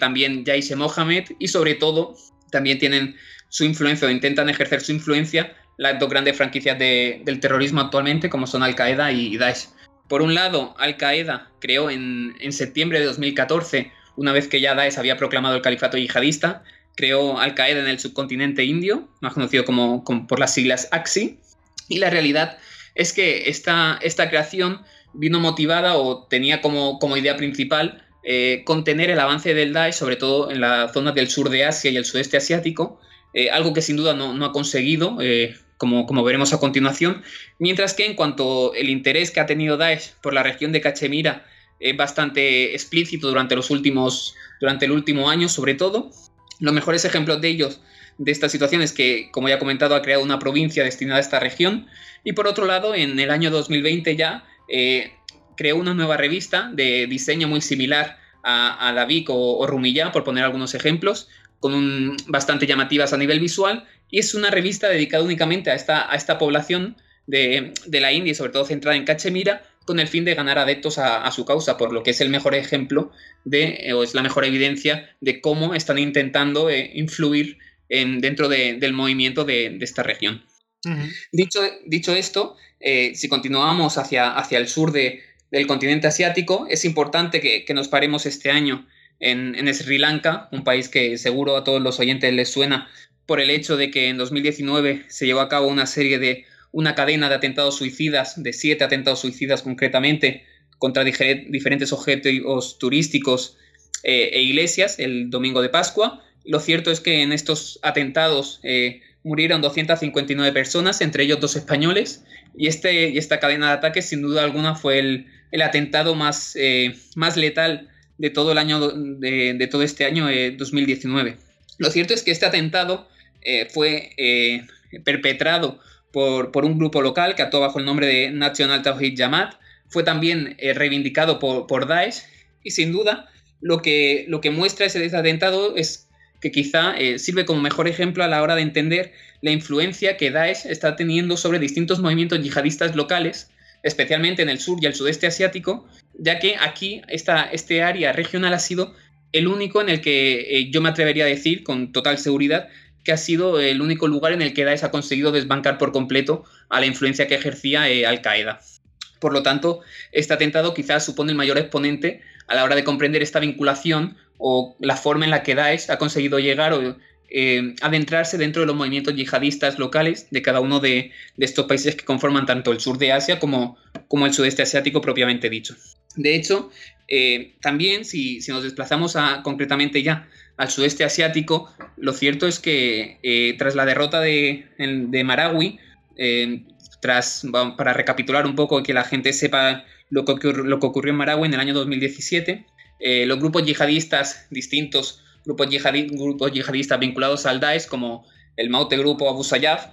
también Jaish e Mohammed y sobre todo también tienen su influencia o intentan ejercer su influencia las dos grandes franquicias del terrorismo actualmente, como son Al-Qaeda y Daesh. Por un lado, Al-Qaeda creó en, septiembre de 2014, una vez que ya Daesh había proclamado el califato yihadista, creó Al-Qaeda en el subcontinente indio, más conocido como, por las siglas AXI, y la realidad es que esta, esta creación vino motivada o tenía como, como idea principal eh, contener el avance del Daesh, sobre todo en la zona del sur de Asia y el sudeste asiático, eh, algo que sin duda no, ha conseguido, eh, como, como, veremos a continuación, mientras que en cuanto el interés que ha tenido Daesh por la región de Cachemira es bastante explícito durante los últimos, durante el último año sobre todo, los mejores ejemplos de ellos de esta situación es que, como ya he comentado, ha creado una provincia destinada a esta región. Y por otro lado, en el año 2020 ya eh, creó una nueva revista de diseño muy similar a, VIC o, o Rumilla, por poner algunos ejemplos, con un, bastante llamativas a nivel visual, y es una revista dedicada únicamente a esta, a esta población de, la India y sobre todo centrada en Cachemira, con el fin de ganar adeptos a, su causa, por lo que es el mejor ejemplo de, o es la mejor evidencia de cómo están intentando eh, influir en, dentro del movimiento de, esta región. dicho, dicho, esto, eh, si continuamos hacia, hacia el sur del continente asiático, es importante que, que nos paremos este año en, Sri Lanka, un país que seguro a todos los oyentes les suena por el hecho de que en 2019 se llevó a cabo una serie de una cadena de atentados suicidas, de siete atentados suicidas concretamente, contra diferentes objetos turísticos eh, e iglesias el domingo de Pascua. Lo cierto es que en estos atentados eh, murieron 259 personas, entre ellos dos españoles, y, este, y esta cadena de ataques sin duda alguna fue el, atentado más, eh, más letal de todo el año, de, todo este año 2019. Eh, Lo cierto es que este atentado eh, fue eh, perpetrado por, por, un grupo local que actuó bajo el nombre de National Tawhid Jamaat, fue también reivindicado por, por, Daesh y sin duda lo que, lo que muestra ese atentado es que quizá sirve como mejor ejemplo a la hora de entender la influencia que Daesh está teniendo sobre distintos movimientos yihadistas locales, especialmente en el sur y el sudeste asiático, ya que aquí esta, este área regional ha sido el único en el que eh, yo me atrevería a decir con total seguridad que ha sido el único lugar en el que Daesh ha conseguido desbancar por completo a la influencia que ejercía eh, Al Qaeda. Por lo tanto, este atentado quizás supone el mayor exponente a la hora de comprender esta vinculación o la forma en la que Daesh ha conseguido llegar o eh, adentrarse dentro de los movimientos yihadistas locales de cada uno de, estos países que conforman tanto el sur de Asia como, el sudeste asiático propiamente dicho. De hecho, eh, también si, nos desplazamos concretamente ya al sudeste asiático, lo cierto es que eh, tras la derrota de, Maragui, tras, para recapitular un poco que la gente sepa lo que, lo que ocurrió en Maragui en el año 2017, los grupos yihadistas distintos grupos, yihadistas vinculados al Daesh, como el Maute Grupo Abu Sayyaf,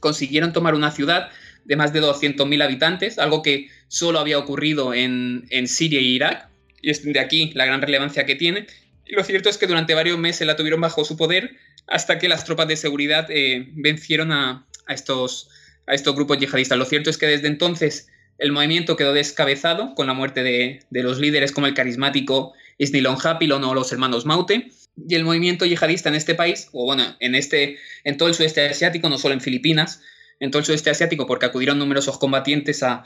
consiguieron tomar una ciudad de más de 200.000 habitantes, algo que solo había ocurrido en, Siria e Irak, y es de aquí la gran relevancia que tiene. Y lo cierto es que durante varios meses la tuvieron bajo su poder hasta que las tropas de seguridad eh, vencieron a, estos, a estos grupos yihadistas. Lo cierto es que desde entonces el movimiento quedó descabezado con la muerte de, de los líderes como el carismático Isnilon Hapilon o los hermanos Maute, y el movimiento yihadista en este país, o bueno, en, este, en todo el sudeste asiático, no solo en Filipinas, en todo el sudeste asiático, porque acudieron numerosos combatientes a,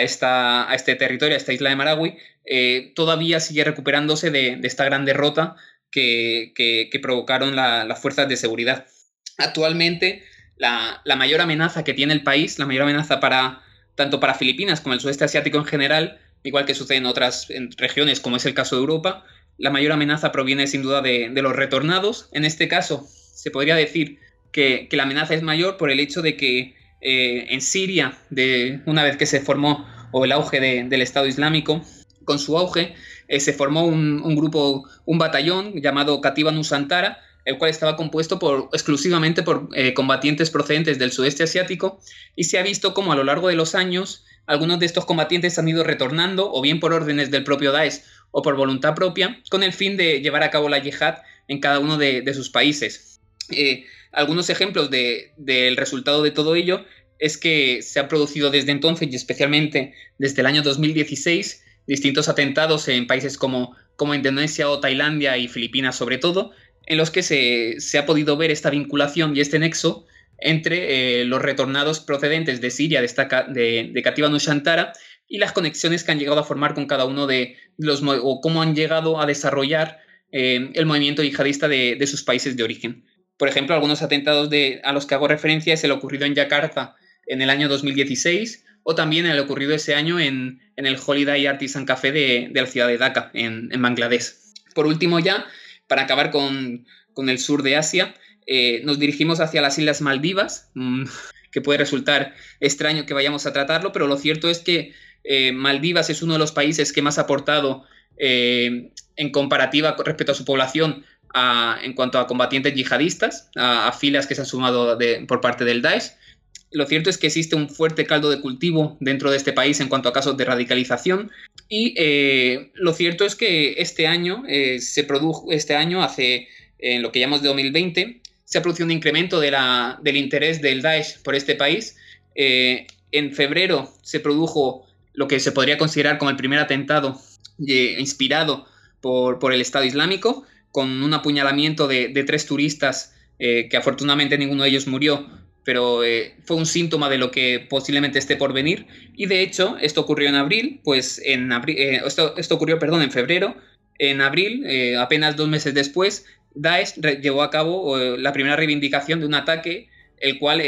esta, a este territorio, a esta isla de Maragui, eh, todavía sigue recuperándose de, esta gran derrota que, provocaron las fuerzas de seguridad. Actualmente, la, mayor amenaza que tiene el país, la mayor amenaza para tanto para Filipinas como el sudeste asiático en general, igual que sucede en otras regiones como es el caso de Europa, la mayor amenaza proviene sin duda de, los retornados. En este caso, se podría decir que, la amenaza es mayor por el hecho de que eh, en Siria, de, una vez que se formó o el auge del Estado Islámico, con su auge, eh, se formó un, grupo, un batallón llamado Katiba Nusantara, el cual estaba compuesto por, exclusivamente por eh, combatientes procedentes del sudeste asiático, y se ha visto como a lo largo de los años algunos de estos combatientes han ido retornando, o bien por órdenes del propio Daesh, o por voluntad propia, con el fin de llevar a cabo la yihad en cada uno de, sus países. Eh, algunos ejemplos del resultado de todo ello es que se han producido desde entonces y especialmente desde el año 2016 distintos atentados en países como, como Indonesia o Tailandia y Filipinas sobre todo, en los que se, ha podido ver esta vinculación y este nexo entre eh, los retornados procedentes de Siria, de, de, de Katiba Nushantara, y las conexiones que han llegado a formar con cada uno de los o cómo han llegado a desarrollar eh, el movimiento yihadista de, sus países de origen. Por ejemplo, algunos atentados de, a los que hago referencia es el ocurrido en Yakarta en el año 2016 o también el ocurrido ese año en, el Holiday Artisan Café de, la ciudad de Dhaka, en, Bangladesh. Por último ya, para acabar con, el sur de Asia, eh, nos dirigimos hacia las Islas Maldivas, mm, que puede resultar extraño que vayamos a tratarlo, pero lo cierto es que eh, Maldivas es uno de los países que más ha aportado eh, en comparativa respecto a su población en cuanto a combatientes yihadistas, a, filas que se han sumado por parte del Daesh. Lo cierto es que existe un fuerte caldo de cultivo dentro de este país en cuanto a casos de radicalización y eh, lo cierto es que este año se produjo, este año hace, en lo que llamamos de 2020, se ha producido un incremento del interés del Daesh por este país. en febrero se produjo lo que se podría considerar como el primer atentado eh, inspirado por, el Estado Islámico, con un apuñalamiento de, tres turistas, eh, que afortunadamente ninguno de ellos murió, pero eh, fue un síntoma de lo que posiblemente esté por venir. Y de hecho, esto ocurrió en abril, pues en abril, esto, esto, ocurrió, perdón, en febrero. En abril, apenas dos meses después, Daesh llevó a cabo la primera reivindicación de un ataque, el cual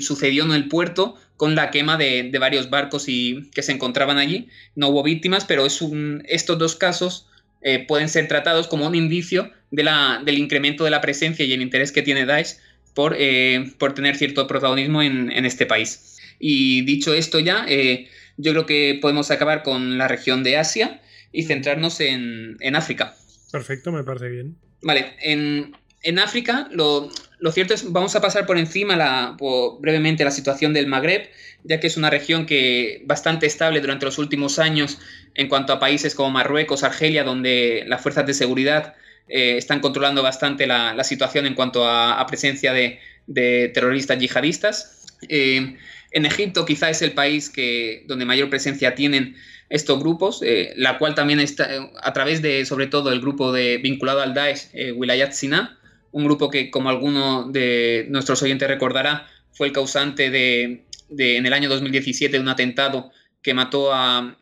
sucedió en el puerto con la quema de, varios barcos y, que se encontraban allí. No hubo víctimas, pero es un, estos dos casos eh, pueden ser tratados como un indicio de la, del incremento de la presencia y el interés que tiene Daesh por, eh, por tener cierto protagonismo en, este país. Y dicho esto ya, eh, yo creo que podemos acabar con la región de Asia y centrarnos en, en África. Perfecto, me parece bien. Vale, en, en África, lo, cierto es, vamos a pasar por encima la, brevemente la situación del Magreb, ya que es una región que bastante estable durante los últimos años en cuanto a países como Marruecos, Argelia, donde las fuerzas de seguridad eh, están controlando bastante la, situación en cuanto a, presencia de, terroristas yihadistas. en Egipto quizá es el país que, donde mayor presencia tienen estos grupos, la cual también está a través de, sobre todo, el grupo de, vinculado al Daesh, Wilayat Sina, un grupo que, como alguno de nuestros oyentes recordará, fue el causante de, en el año 2017 de un atentado que mató a,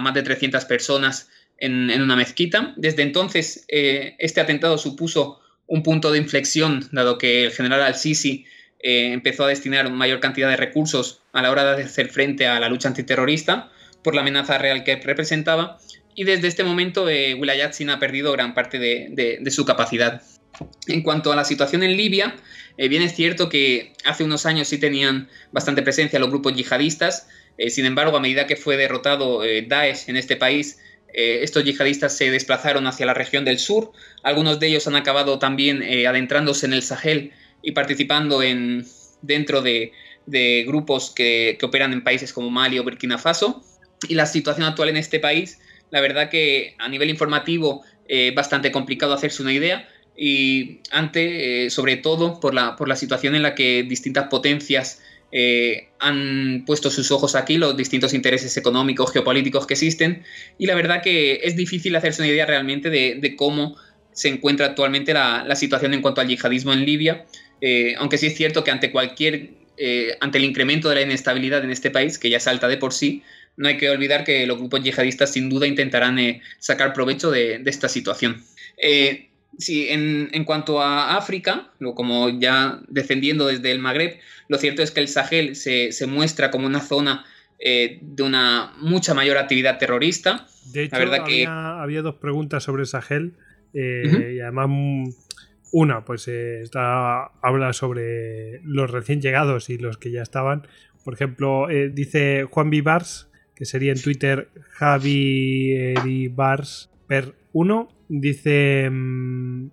más de 300 personas en, una mezquita. Desde entonces, eh, este atentado supuso un punto de inflexión, dado que el general al-Sisi eh, empezó a destinar mayor cantidad de recursos a la hora de hacer frente a la lucha antiterrorista por la amenaza real que representaba. Y desde este momento, eh, Wilayat Sin ha perdido gran parte de su capacidad. En cuanto a la situación en Libia, eh, bien es cierto que hace unos años sí tenían bastante presencia los grupos yihadistas, eh, sin embargo, a medida que fue derrotado eh, Daesh en este país, estos yihadistas se desplazaron hacia la región del sur, algunos de ellos han acabado también adentrándose en el Sahel y participando en, dentro de, grupos que, que, operan en países como Mali o Burkina Faso. Y la situación actual en este país, la verdad que a nivel informativo, es bastante complicado hacerse una idea y ante, eh, sobre todo, por la, por la situación en la que distintas potencias eh, han puesto sus ojos aquí, los distintos intereses económicos, geopolíticos que existen, y la verdad que es difícil hacerse una idea realmente de, cómo se encuentra actualmente la, situación en cuanto al yihadismo en Libia, eh, aunque sí es cierto que ante cualquier, ante el incremento de la inestabilidad en este país, que ya salta de por sí, no hay que olvidar que los grupos yihadistas sin duda intentarán sacar provecho de, esta situación. Sí, en, cuanto a África, lo, como ya defendiendo desde el Magreb, lo cierto es que el Sahel se, muestra como una zona eh, de una mucha mayor actividad terrorista. De hecho, verdad había, que... había, dos preguntas sobre el Sahel eh, y además mm, una, pues eh, está, habla sobre los recién llegados y los que ya estaban. Por ejemplo, dice Juan Vivars, que sería en Twitter Javi Bars per 1 dice mm,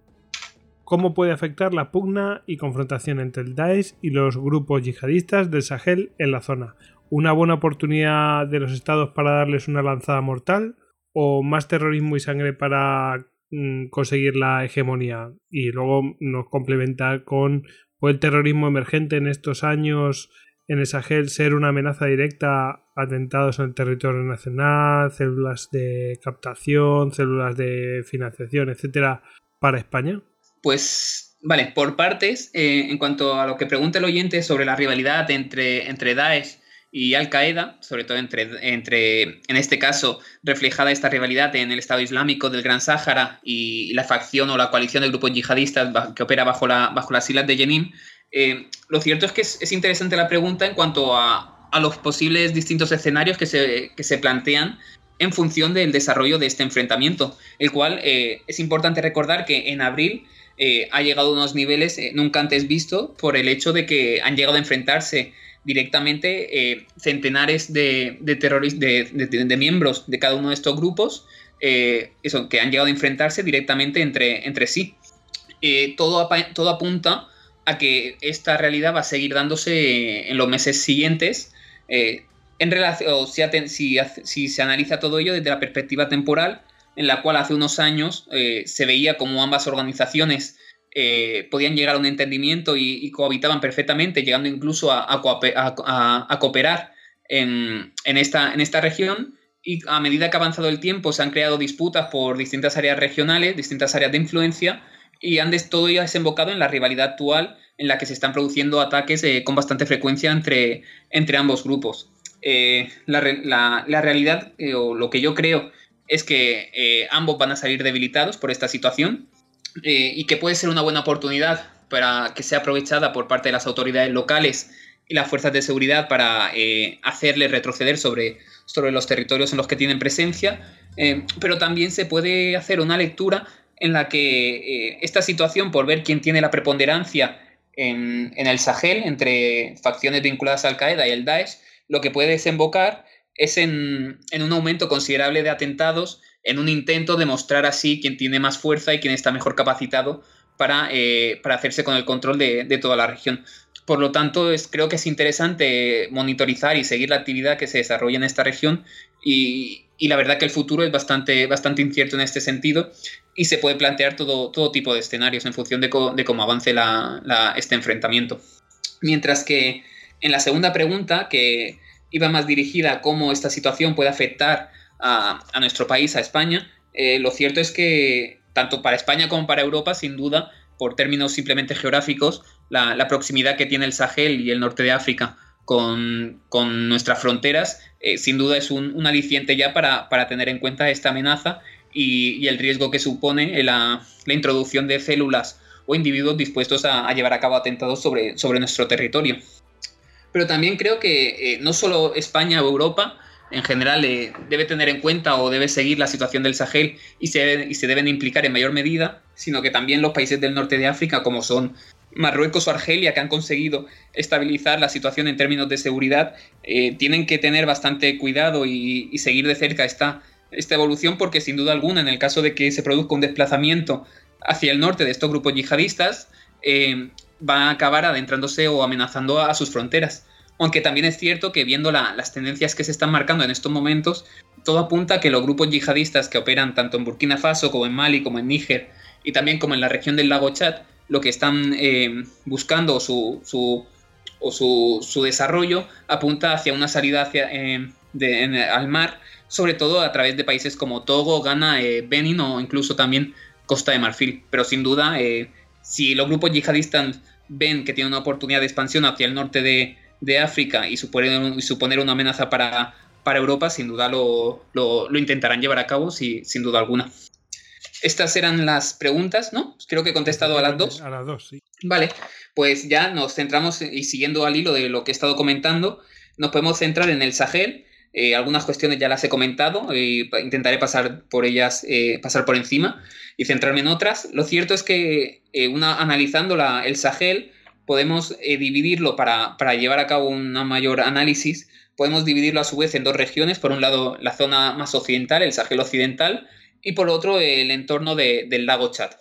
cómo puede afectar la pugna y confrontación entre el Daesh y los grupos yihadistas del Sahel en la zona. Una buena oportunidad de los estados para darles una lanzada mortal o más terrorismo y sangre para mm, conseguir la hegemonía. Y luego nos complementa con ¿puede el terrorismo emergente en estos años en el Sahel ser una amenaza directa atentados en el territorio nacional, células de captación, células de financiación, etcétera, para España? Pues vale, por partes, eh, en cuanto a lo que pregunta el oyente sobre la rivalidad entre, entre Daesh y Al Qaeda, sobre todo entre, entre, en este caso, reflejada esta rivalidad en el Estado Islámico del Gran Sáhara y la facción o la coalición de grupos yihadistas que opera bajo, la, bajo las islas de Jenin, eh, lo cierto es que es, interesante la pregunta en cuanto a, los posibles distintos escenarios que se, plantean en función del desarrollo de este enfrentamiento, el cual eh, es importante recordar que en abril eh, ha llegado a unos niveles nunca antes visto por el hecho de que han llegado a enfrentarse directamente centenares de, de, de, miembros de cada uno de estos grupos, eso, que han llegado a enfrentarse directamente entre, entre sí. todo, todo apunta a que esta realidad va a seguir dándose en los meses siguientes. Eh, en relación, si, se analiza todo ello desde la perspectiva temporal, en la cual hace unos años eh, se veía como ambas organizaciones eh, podían llegar a un entendimiento y, cohabitaban perfectamente, llegando incluso a, cooperar en esta región. Y a medida que ha avanzado el tiempo, se han creado disputas por distintas áreas regionales, distintas áreas de influencia, y han todo ello desembocado en la rivalidad actual en la que se están produciendo ataques eh, con bastante frecuencia entre, entre ambos grupos. Eh, la, realidad, eh, o lo que yo creo, es que ambos van a salir debilitados por esta situación y que puede ser una buena oportunidad para que sea aprovechada por parte de las autoridades locales y las fuerzas de seguridad para hacerle retroceder sobre, sobre los territorios en los que tienen presencia, pero también se puede hacer una lectura en la que eh, esta situación, por ver quién tiene la preponderancia en, el Sahel entre facciones vinculadas a Al-Qaeda y el Daesh, lo que puede desembocar es en, un aumento considerable de atentados, en un intento de mostrar así quién tiene más fuerza y quién está mejor capacitado para, eh, hacerse con el control de, toda la región. Por lo tanto, es, creo que es interesante monitorizar y seguir la actividad que se desarrolla en esta región y, y la verdad que el futuro es bastante, bastante incierto en este sentido y se puede plantear todo, todo tipo de esconarios en función de, cómo avance este enfrentamiento. Mientras que En la segunda pregunta, que iba más dirigida a cómo esta situación puede afectar a, nuestro país, a España, eh, lo cierto es que tanto para España como para Europa, sin duda, por términos simplemente geográficos, la, proximidad que tiene el Sahel y el norte de África con, nuestras fronteras, eh, sin duda es un, aliciente ya para, tener en cuenta esta amenaza y, el riesgo que supone la, introducción de células o individuos dispuestos a, llevar a cabo atentados sobre, sobre nuestro territorio. Pero también creo que eh, no solo España o Europa, en general eh, debe tener en cuenta o debe seguir la situación del Sahel y se, y se deben implicar en mayor medida, sino que también los países del norte de África, como son Marruecos o Argelia, que han conseguido estabilizar la situación en términos de seguridad, eh, tienen que tener bastante cuidado y, seguir de cerca esta, esta evolución, porque sin duda alguna, en el caso de que se produzca un desplazamiento hacia el norte de estos grupos yihadistas, eh, va a acabar adentrándose o amenazando a sus fronteras. Aunque también es cierto que viendo las tendencias que se están marcando en estos momentos, todo apunta a que los grupos yihadistas que operan tanto en Burkina Faso como en Mali, como en Níger y también como en la región del lago Chad, lo que están eh, buscando su, su, o su, desarrollo apunta hacia una salida hacia, eh, al mar, sobre todo a través de países como Togo, Ghana, eh, Benin o incluso también Costa de Marfil. Pero sin duda, si los grupos yihadistas ven que tienen una oportunidad de expansión hacia el norte de, de África y suponer, suponer, una amenaza para, para Europa, sin duda lo, lo, intentarán llevar a cabo, sin duda alguna. Estas eran las preguntas, ¿no? Creo que he contestado a las dos. A las dos, sí. Vale, pues ya nos centramos y siguiendo al hilo de lo que he estado comentando, nos podemos centrar en el Sahel. Eh, algunas cuestiones ya las he comentado y intentaré pasar por ellas, eh, pasar por encima y centrarme en otras. Lo cierto es que eh, una, analizando la, el Sahel, podemos dividirlo para, para llevar a cabo un mayor análisis. Podemos dividirlo a su vez en dos regiones. Por un lado, la zona más occidental, el Sahel occidental, y por otro el entorno del lago Chad.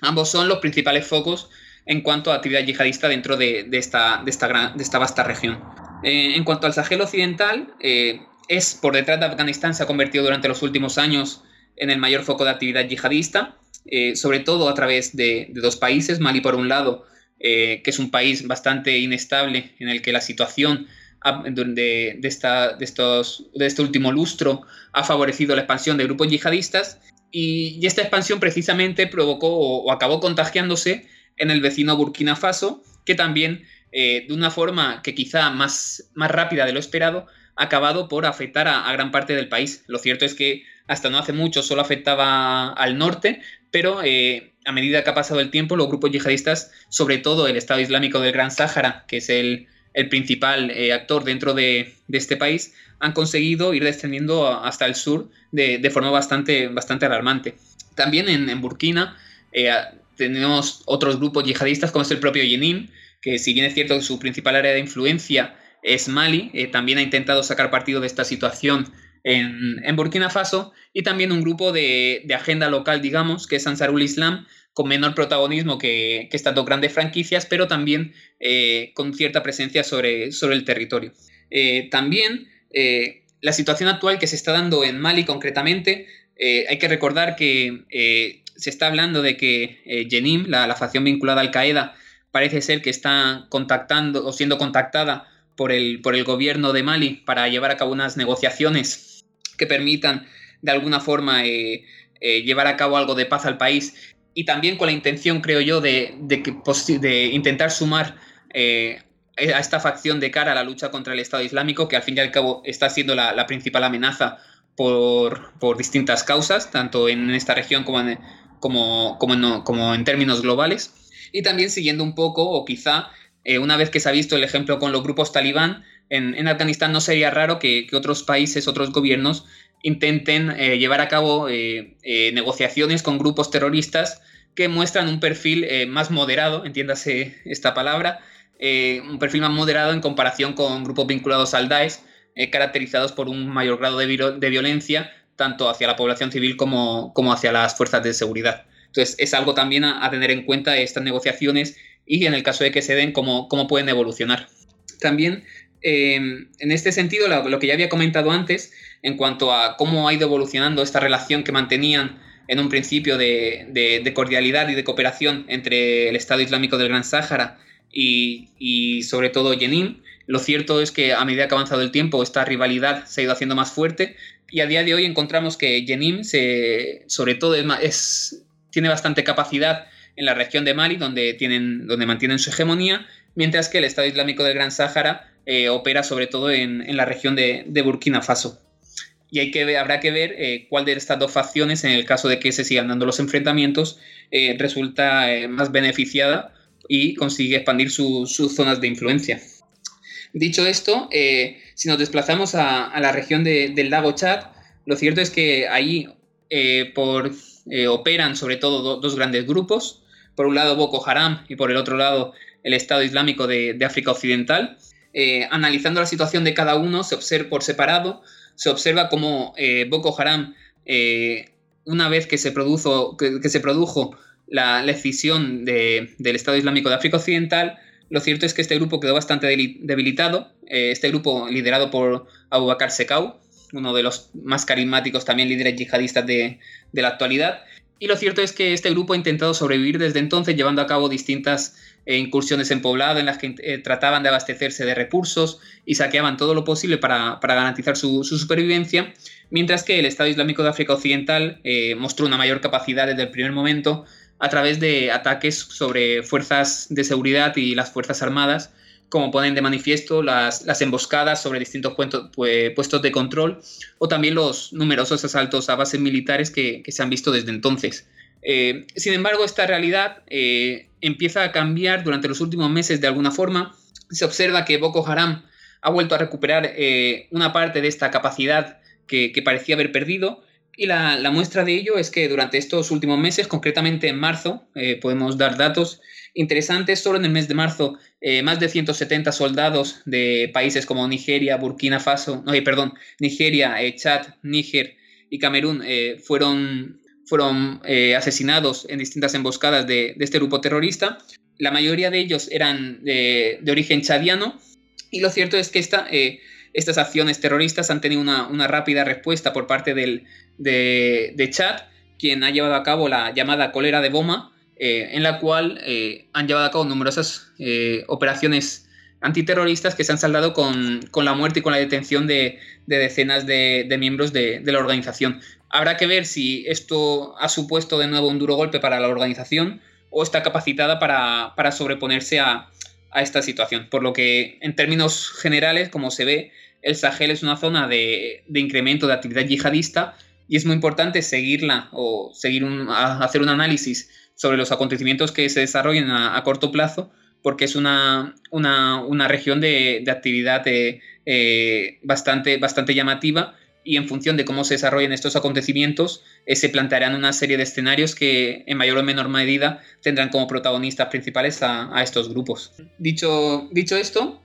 Ambos son los principales focos en cuanto a actividad yihadista dentro de, esta, de, esta, de esta, vasta región. Eh, en cuanto al Sahel occidental, eh, es por detrás de Afganistán, se ha convertido durante los últimos años en el mayor foco de actividad yihadista, eh, sobre todo a través de, dos países, Mali por un lado, que es un país bastante inestable en el que la situación de, de, esta, de, estos, de este último lustro ha favorecido la expansión de grupos yihadistas y, esta expansión precisamente provocó o, acabó contagiándose en el vecino Burkina Faso, que también, eh, de una forma que quizá más, más rápida de lo esperado, ha acabado por afectar a, gran parte del país. Lo cierto es que hasta no hace mucho solo afectaba al norte, pero eh, a medida que ha pasado el tiempo, los grupos yihadistas, sobre todo el Estado Islámico del Gran Sáhara, que es el, el principal eh, actor dentro de, este país, han conseguido ir descendiendo hasta el sur de, forma bastante, bastante alarmante. También en, Burkina eh, tenemos otros grupos yihadistas como es el propio Yenin, que si bien es cierto que su principal área de influencia es Mali, eh, también ha intentado sacar partido de esta situación en, Burkina Faso, y también un grupo de, de, agenda local, digamos, que es Ansarul Islam, con menor protagonismo que, estas dos grandes franquicias, pero también eh, con cierta presencia sobre, sobre el territorio. Eh, también eh, la situación actual que se está dando en Mali concretamente, hay que recordar que se está hablando de que Jenim, la, facción vinculada a Al Qaeda, parece ser que está contactando o siendo contactada por el, por el gobierno de Mali para llevar a cabo unas negociaciones que permitan de alguna forma llevar a cabo algo de paz al país y también con la intención, creo yo, de, de, intentar sumar eh, a esta facción de cara a la lucha contra el Estado Islámico, que al fin y al cabo está siendo la, principal amenaza por, distintas causas, tanto en esta región como en, como, como, en, términos globales. Y también siguiendo un poco, o quizá eh, una vez que se ha visto el ejemplo con los grupos talibán, en, Afganistán no sería raro que, que, otros países, otros gobiernos intenten eh, llevar a cabo eh, eh, negociaciones con grupos terroristas que muestran un perfil más moderado, entiéndase esta palabra, un perfil más moderado en comparación con grupos vinculados al Daesh, caracterizados por un mayor grado de, violencia, tanto hacia la población civil como, como, hacia las fuerzas de seguridad. Entonces, es algo también a, tener en cuenta estas negociaciones y en el caso de que se den, cómo, cómo pueden evolucionar. También, en este sentido, lo que ya había comentado antes, en cuanto a cómo ha ido evolucionando esta relación que mantenían en un principio de, cordialidad y de cooperación entre el Estado Islámico del Gran Sáhara y, sobre todo Jenin. Lo cierto es que a medida que ha avanzado el tiempo, esta rivalidad se ha ido haciendo más fuerte y a día de hoy encontramos que Jenim, se, sobre todo, es, tiene bastante capacidad en la región de Mali, donde, tienen, donde mantienen su hegemonía, mientras que el Estado Islámico del Gran Sáhara eh, opera sobre todo en, la región de, Burkina Faso. Y hay que habrá que ver eh, cuál de estas dos facciones, en el caso de que se sigan dando los enfrentamientos, eh, resulta más beneficiada y consigue expandir sus zonas de influencia. Dicho esto, si nos desplazamos a, la región del lago Chad, lo cierto es que ahí operan sobre todo dos grandes grupos por un lado Boko Haram y por el otro lado el Estado Islámico de, África Occidental. Eh, analizando la situación de cada uno, se observa por separado, se observa cómo eh, Boko Haram, eh, una vez que se, produjo, la, la escisión del Estado Islámico de África Occidental, lo cierto es que este grupo quedó bastante debilitado. este grupo liderado por Abu Bakr Sekau, uno de los más carismáticos también líderes yihadistas de la actualidad, y lo cierto es que este grupo ha intentado sobrevivir desde entonces, llevando a cabo distintas eh, incursiones en poblado en las que eh, trataban de abastecerse de recursos y saqueaban todo lo posible para, garantizar su, supervivencia, mientras que el Estado Islámico de África Occidental eh, mostró una mayor capacidad desde el primer momento a través de ataques sobre fuerzas de seguridad y las fuerzas armadas, como ponen de manifiesto las, emboscadas sobre distintos pues, puestos de control o también los numerosos asaltos a bases militares que, se han visto desde entonces. Eh, sin embargo, esta realidad eh, empieza a cambiar durante los últimos meses de alguna forma. Se observa que Boko Haram ha vuelto a recuperar eh, una parte de esta capacidad que, parecía haber perdido. Y la, muestra de ello es que durante estos últimos meses, concretamente en marzo, podemos dar datos, interesantes. Solo en el mes de marzo, más de 170 soldados de países como Nigeria, Burkina Faso, no, perdón, Nigeria, Chad, Níger y Camerún eh, fueron, fueron asesinados en distintas emboscadas de, este grupo terrorista. La mayoría de ellos eran de, origen chadiano y lo cierto es que esta, estas acciones terroristas han tenido una, rápida respuesta por parte del, de, de Chad, quien ha llevado a cabo la llamada colera de Boma, eh, en la cual eh, han llevado a cabo numerosas eh, operaciones antiterroristas que se han saldado con, la muerte y con la detención de, decenas de, miembros de, la organización. Habrá que ver si esto ha supuesto de nuevo un duro golpe para la organización o está capacitada para, sobreponerse a, esta situación. Por lo que, en términos generales, como se ve, el Sahel es una zona de, incremento de actividad yihadista y es muy importante seguirla o seguir hacer un análisis sobre los acontecimientos que se desarrollan a, corto plazo, porque es una, una, región de, actividad eh, eh, bastante, bastante llamativa y en función de cómo se desarrollen estos acontecimientos, eh, se plantearán una serie de escenarios que en mayor o menor medida tendrán como protagonistas principales a, estos grupos. Dicho, dicho esto,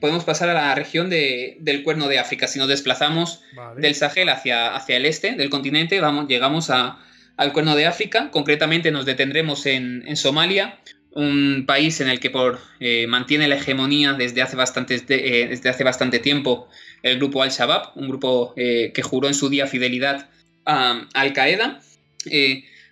podemos pasar a la región del Cuerno de África. Si nos desplazamos del Sahel hacia, hacia el este del continente, vamos, llegamos a, al Cuerno de África. Concretamente nos detendremos en, Somalia, un país en el que por, eh, mantiene la hegemonía desde hace, bastante, eh, desde hace bastante tiempo el grupo Al-Shabaab, un grupo eh, que juró en su día fidelidad a Al-Qaeda.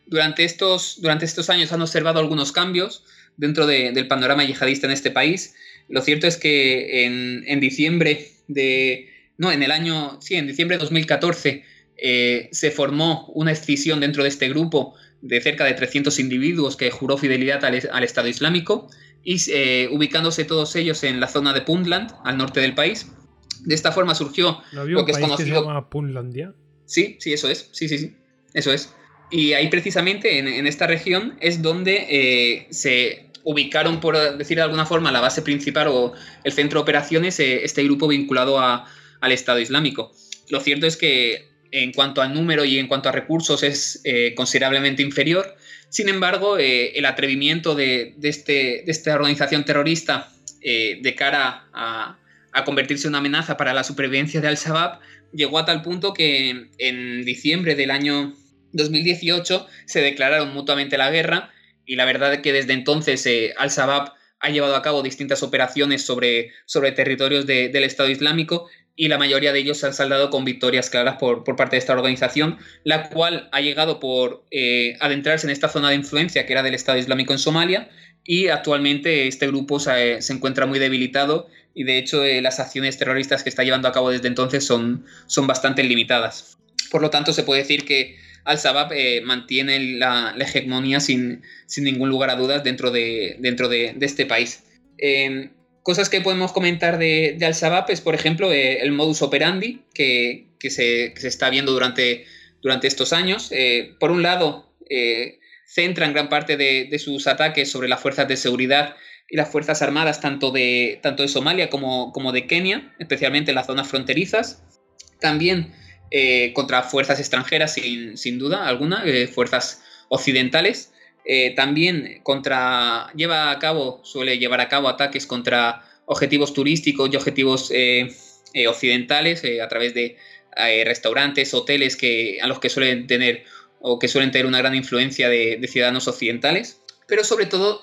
durante, estos, durante estos años han observado algunos cambios dentro del panorama yihadista en este país. Lo cierto es que en, en diciembre de... No, en el año... Sí, en diciembre de 2014 eh, se formó una escisión dentro de este grupo de cerca de 300 individuos que juró fidelidad al, Estado Islámico y eh, ubicándose todos ellos en la zona de Puntland, al norte del país. De esta forma surgió lo que es conocido. se llama Puntlandia? Sí, sí, eso es. Sí, sí, sí. Eso es. Y ahí precisamente en, esta región es donde eh, se ubicaron, por decir de alguna forma, la base principal o el centro de operaciones, este grupo vinculado al Estado Islámico. Lo cierto es que en cuanto al número y en cuanto a recursos es eh, considerablemente inferior. Sin embargo, eh, el atrevimiento de, este, de, esta organización terrorista eh, de cara a, convertirse en una amenaza para la supervivencia de Al-Shabaab llegó a tal punto que en diciembre del año 2018 se declararon mutuamente la guerra y la verdad es que desde entonces Al-Shabaab ha llevado a cabo distintas operaciones sobre, sobre territorios del Estado Islámico y la mayoría de ellos se han saldado con victorias claras por, parte de esta organización, la cual ha llegado por eh, adentrarse en esta zona de influencia que era del Estado Islámico en Somalia y actualmente este grupo se, encuentra muy debilitado y de hecho las acciones terroristas que está llevando a cabo desde entonces son, son bastante limitadas. Por lo tanto, se puede decir que Al-Shabaab mantiene la, hegemonía sin, sin, ningún lugar a dudas dentro de, dentro de, este país. Em, cosas que podemos comentar de, Al-Shabaab es, por ejemplo, el modus operandi que, que, se, que, se, está viendo durante, durante estos años. por un lado, centran gran parte de, sus ataques sobre las fuerzas de seguridad y las fuerzas armadas tanto de, tanto de Somalia como, como de Kenia, especialmente en las zonas fronterizas. También eh, contra fuerzas extranjeras, sin, duda alguna, eh, fuerzas occidentales. Eh, también contra, lleva a cabo, suele llevar a cabo ataques contra objetivos turísticos y objetivos occidentales a través de restaurantes, hoteles que, a los que suelen tener o que suelen tener una gran influencia de, ciudadanos occidentales. Pero sobre todo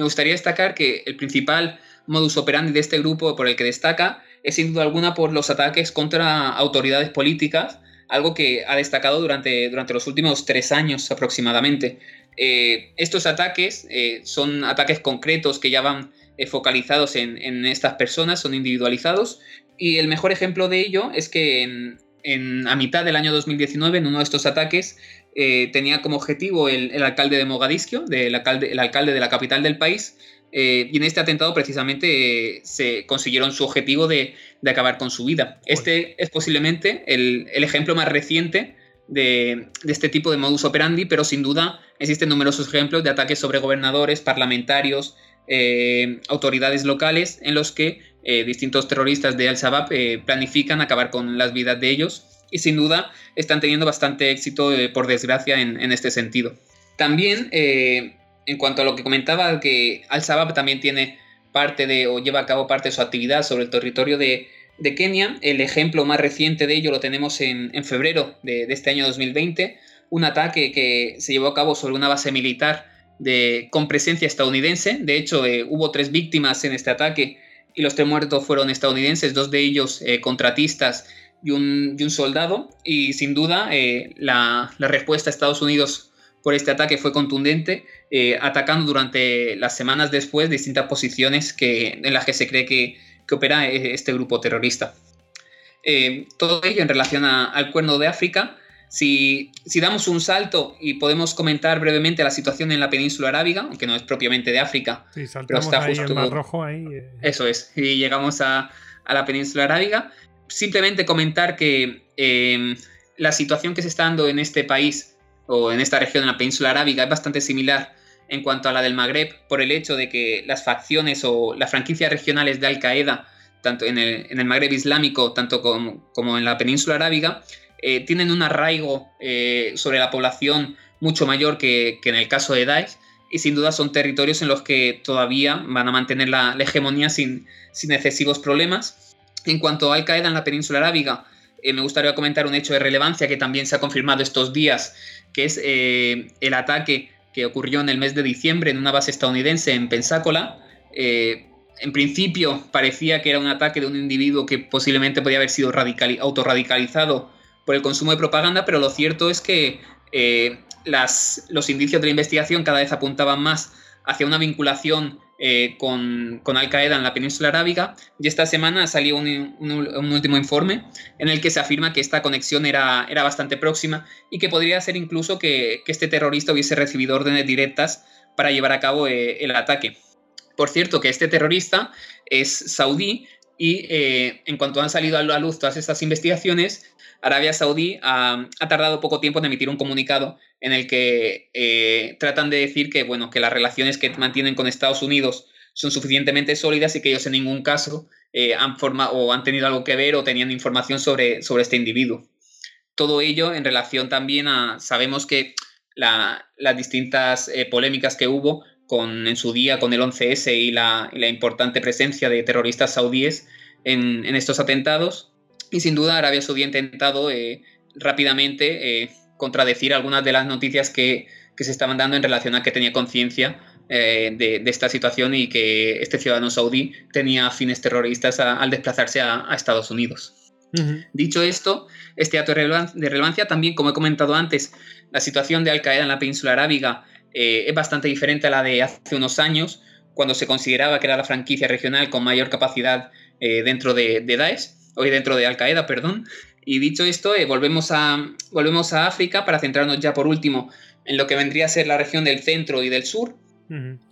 me gustaría destacar que el principal modus operandi de este grupo por el que destaca es sin duda alguna por los ataques contra autoridades políticas, algo que ha destacado durante, durante los últimos tres años aproximadamente. Eh, estos ataques eh, son ataques concretos que ya van focalizados en, en, estas personas, son individualizados, y el mejor ejemplo de ello es que en, en, a mitad del año 2019, en uno de estos ataques, eh, tenía como objetivo el, alcalde de Mogadiscio, el alcalde de la capital del país, eh, y en este atentado precisamente eh, se consiguieron su objetivo de, acabar con su vida. Este es posiblemente el, ejemplo más reciente de, este tipo de modus operandi, pero sin duda existen numerosos ejemplos de ataques sobre gobernadores, parlamentarios, autoridades locales, en los que distintos terroristas de Al-Shabaab planifican acabar con las vidas de ellos y sin duda están teniendo bastante éxito, eh, por desgracia, en, este sentido. También, eh, en cuanto a lo que comentaba, que Al-Shabaab también tiene parte de, o lleva a cabo parte de su actividad sobre el territorio de, Kenia, el ejemplo más reciente de ello lo tenemos en, febrero de, este año 2020, un ataque que se llevó a cabo sobre una base militar con presencia estadounidense. De hecho, eh, hubo tres víctimas en este ataque y los tres muertos fueron estadounidenses, dos de ellos contratistas y un, soldado. Y sin duda eh, la, respuesta de Estados Unidos por este ataque fue contundente, eh, atacando durante las semanas después distintas posiciones en las que se cree que, opera eh, este grupo terrorista. todo ello en relación al cuerno de África. Si, si, damos un salto y podemos comentar brevemente la situación en la península arábiga, aunque no es propiamente de África, pero está justo. Rojo ahí, Eso es, y llegamos a, a la península arábiga simplemente comentar que em, la situación que se está dando en este país o en esta región, en la península arábiga, es bastante similar en cuanto a la del Magreb, por el hecho de que las facciones o las franquicias regionales de Al Qaeda, tanto en el, en el Magreb islámico, tanto como, en la península arábiga, eh, tienen un arraigo eh, sobre la población mucho mayor que, en el caso de Daesh, y sin duda son territorios en los que todavía van a mantener la, hegemonía sin, sin excesivos problemas en cuanto a Al Qaeda en la península arábiga, eh, me gustaría comentar un hecho de relevancia que también se ha confirmado estos días, que es el ataque que ocurrió en el mes de diciembre en una base estadounidense en Pensácola. Eh, en principio parecía que era un ataque de un individuo que posiblemente podía haber sido autorradicalizado por el consumo de propaganda, pero lo cierto es que las, los indicios de la investigación cada vez apuntaban más hacia una vinculación eh, con, Al Qaeda en la península arábiga y esta semana salió un, último informe en el que se afirma que esta conexión era, era bastante próxima y que podría ser incluso que, este terrorista hubiese recibido órdenes directas para llevar a cabo eh, el ataque. Por cierto, que este terrorista es saudí y eh, en cuanto han salido a la luz todas estas investigaciones, Arabia Saudí ha, tardado poco tiempo en emitir un comunicado en el que eh, tratan de decir que, bueno, que las relaciones que mantienen con Estados Unidos son suficientemente sólidas y que ellos en ningún caso eh, han formado o han tenido algo que ver o tenían información sobre, sobre este individuo. Todo ello en relación también a, sabemos que las distintas eh, polémicas que hubo con, en su día con el 11S y la, importante presencia de terroristas saudíes en, en estos atentados, y sin duda Arabia Saudí ha intentado eh, rápidamente eh, contradecir algunas de las noticias que, se estaban dando en relación a que tenía conciencia eh, de, esta situación y que este ciudadano saudí tenía fines terroristas al desplazarse a, Estados Unidos. Dicho esto, este dato de relevancia también, como he comentado antes, la situación de Al Qaeda en la península arábiga es bastante diferente a la de hace unos años, cuando se consideraba que era la franquicia regional con mayor capacidad dentro de, de, Daesh, o dentro de Al Qaeda, perdón. Y dicho esto, eh, volvemos, a, volvemos a África para centrarnos ya por último en lo que vendría a ser la región del centro y del sur.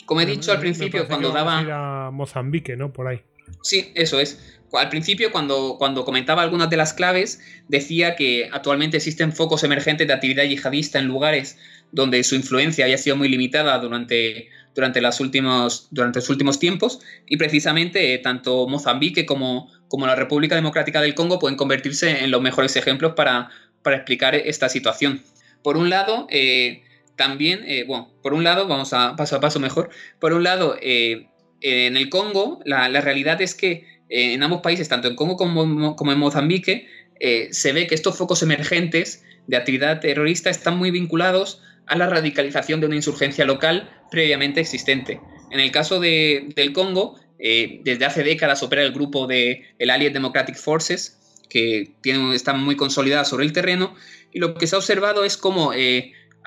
Como he dicho al principio, cuando daba... A Mozambique, ¿no? Por ahí. Sí, eso es. Al principio, cuando, cuando comentaba algunas de las claves, decía que actualmente existen focos emergentes de actividad yihadista en lugares donde su influencia haya sido muy limitada durante, durante, las últimos, durante los últimos tiempos y precisamente eh, tanto Mozambique como, como la República Democrática del Congo pueden convertirse en los mejores ejemplos para, para explicar esta situación. Por un lado, eh, también, eh, bueno, por un lado, vamos a paso a paso mejor, por un lado, en el Congo, la, la realidad es que eh, en ambos países, tanto en Congo como, en Mozambique, eh, se ve que estos focos emergentes de actividad terrorista están muy vinculados a la radicalización de una insurgencia local previamente existente. En el caso del Congo, eh, desde hace décadas opera el grupo de el Allied Democratic Forces, que tienen, están muy consolidadas sobre el terreno, y lo que se ha observado es cómo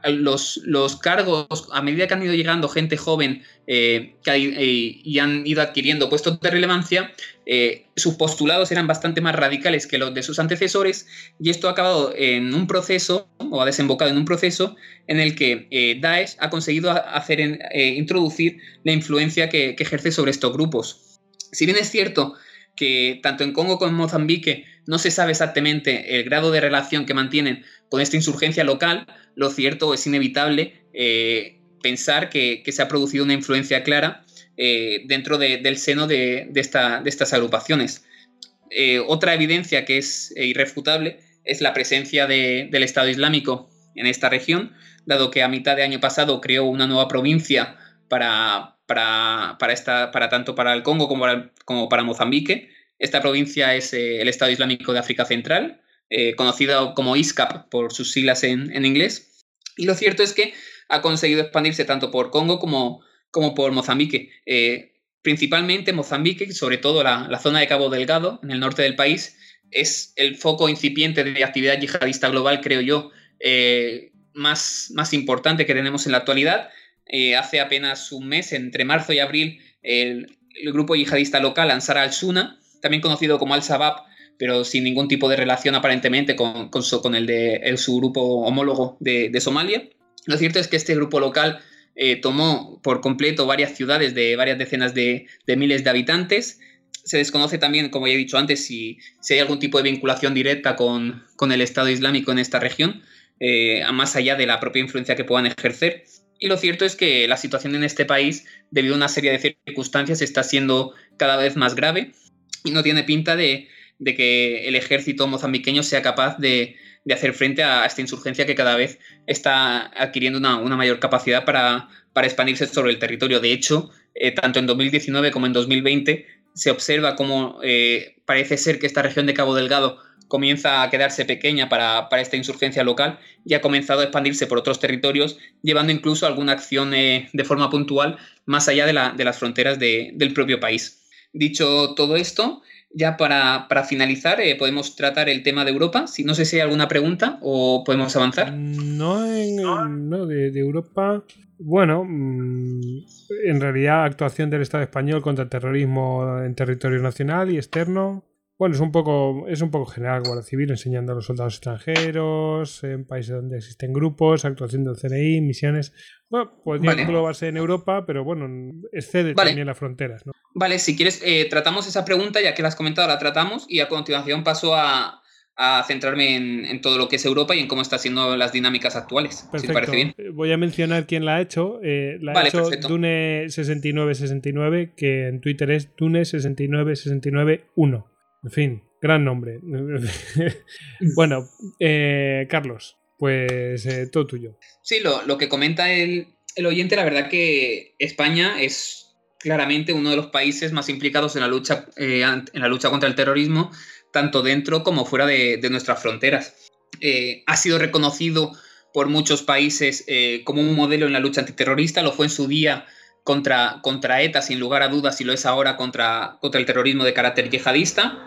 los, los, cargos, a medida que han ido llegando gente joven eh, que eh, y han ido adquiriendo puestos de relevancia, eh, sus postulados eran bastante más radicales que los de sus antecesores y esto ha acabado en un proceso o ha desembocado en un proceso en el que Daesh ha conseguido hacer introducir la influencia que ejerce sobre estos grupos. Si bien es cierto que tanto en Congo como en Mozambique no se sabe exactamente el grado de relación que mantienen con esta insurgencia local, lo cierto es inevitable eh, pensar que, se ha producido una influencia clara eh, dentro del seno de, estas agrupaciones. Eh, otra evidencia que es irrefutable es la presencia del Estado Islámico en esta región, dado que a mitad de año pasado creó una nueva provincia para, esta, para tanto para el Congo como para, como para Mozambique. Esta provincia es el Estado Islámico de África Central, conocido como ISCAP por sus siglas en inglés y lo cierto es que ha conseguido expandirse tanto por Congo como, como por Mozambique. Eh, principalmente Mozambique, sobre todo la, zona de Cabo Delgado, en el norte del país, es el foco incipiente de actividad yihadista global, creo yo, eh, más, más importante que tenemos en la actualidad. Eh, hace apenas un mes, entre marzo y abril, el, grupo yihadista local Ansar al-Suna, también conocido como Al-Shabaab, pero sin ningún tipo de relación aparentemente con, con, el de su grupo homólogo de, Somalia. Lo cierto es que este grupo local eh, tomó por completo varias ciudades de varias decenas de, miles de habitantes. Se desconoce también, como ya he dicho antes, si, hay algún tipo de vinculación directa con, el Estado Islámico en esta región, eh, más allá de la propia influencia que puedan ejercer. Y lo cierto es que la situación en este país, debido a una serie de circunstancias, está siendo cada vez más grave y no tiene pinta de, que el ejército mozambiqueño sea capaz de, hacer frente a esta insurgencia que cada vez está adquiriendo una, mayor capacidad para, expandirse sobre el territorio. De hecho, eh, tanto en 2019 como en 2020 se observa cómo eh, parece ser que esta región de Cabo Delgado comienza a quedarse pequeña para, esta insurgencia local y ha comenzado a expandirse por otros territorios, llevando incluso alguna acción eh, de forma puntual más allá de, las fronteras del propio país. Dicho todo esto, ya para, finalizar, eh, podemos tratar el tema de Europa. Si no sé si hay alguna pregunta o podemos avanzar. No, no de, Europa. Bueno, mm, en realidad actuación del Estado español contra el terrorismo en territorio nacional y externo. Bueno, es un poco, es un poco general, Guardia Civil enseñando a los soldados extranjeros, en países donde existen grupos, actuación del CNI, misiones. Bueno, podría englobarse en Europa, pero bueno, excede también las fronteras, ¿no? Vale, si quieres, eh, tratamos esa pregunta, ya que la has comentado, la tratamos, y a continuación paso a, centrarme en, todo lo que es Europa y en cómo están siendo las dinámicas actuales. Si te parece bien. Eh, voy a mencionar quién la ha hecho. Eh, la ha hecho Dune6969, que en Twitter es Dune69691. En fin, gran nombre. bueno, eh, Carlos, pues eh, todo tuyo. Sí, lo, que comenta el, oyente, la verdad que España es claramente uno de los países más implicados en la lucha, eh, en la lucha contra el terrorismo, tanto dentro como fuera de, nuestras fronteras. ha sido reconocido por muchos países como un modelo en la lucha antiterrorista, lo fue en su día contra, contra ETA, sin lugar a dudas, y lo es ahora contra, contra el terrorismo de carácter yihadista.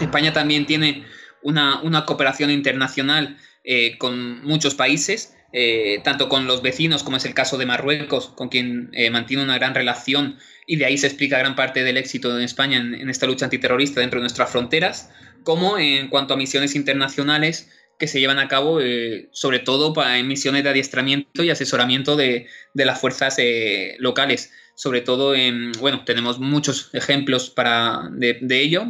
España también tiene una, cooperación internacional eh, con muchos países. eh, tanto con los vecinos, como es el caso de Marruecos, con quien eh, mantiene una gran relación, y de ahí se explica gran parte del éxito en España en, esta lucha antiterrorista dentro de nuestras fronteras, como en cuanto a misiones internacionales que se llevan a cabo, eh, sobre todo para, misiones de adiestramiento y asesoramiento de, las fuerzas locales. Sobre todo, en, bueno, tenemos muchos ejemplos para, de, ello.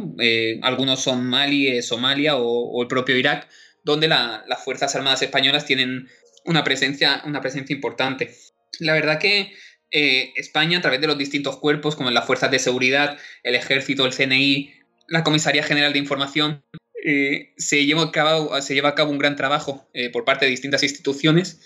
algunos son Mali, Somalia o, el propio Irak, donde las Fuerzas Armadas Españolas tienen una presencia, una presencia importante. La verdad que eh, España, a través de los distintos cuerpos, como las fuerzas de seguridad, el ejército, el CNI, la Comisaría General de Información, eh, se, lleva a cabo, se lleva a cabo un gran trabajo eh, por parte de distintas instituciones.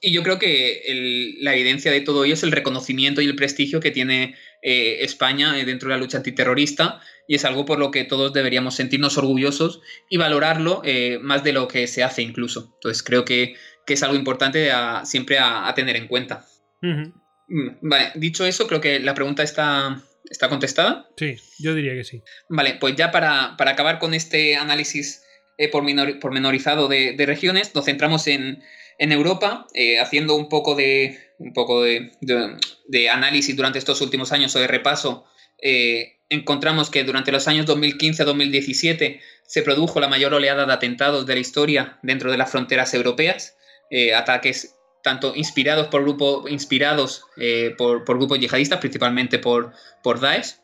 Y yo creo que la evidencia de todo ello es el reconocimiento y el prestigio que tiene España dentro de la lucha antiterrorista y es algo por lo que todos deberíamos sentirnos orgullosos y valorarlo más de lo que se hace incluso. Entonces creo que que es algo importante siempre a, tener en cuenta. Mm, vale, dicho eso, creo que la pregunta está, está contestada. Sí, yo diría que sí. Vale, pues ya para, acabar con este análisis eh, pormenorizado de, regiones, nos centramos en, Europa, eh, haciendo un poco, de, un poco de, análisis durante estos últimos años o de repaso. Eh, encontramos que durante los años 2015-2017 se produjo la mayor oleada de atentados de la historia dentro de las fronteras europeas. Eh, ataques tanto inspirados por grupos inspirados eh, por, grupos yihadistas, principalmente por, Daesh.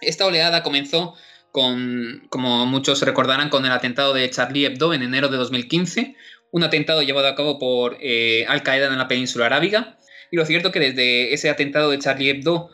Esta oleada comenzó con, como muchos recordarán, con el atentado de Charlie Hebdo en enero de 2015, un atentado llevado a cabo por eh, Al Qaeda en la península arábiga. Y lo cierto que desde ese atentado de Charlie Hebdo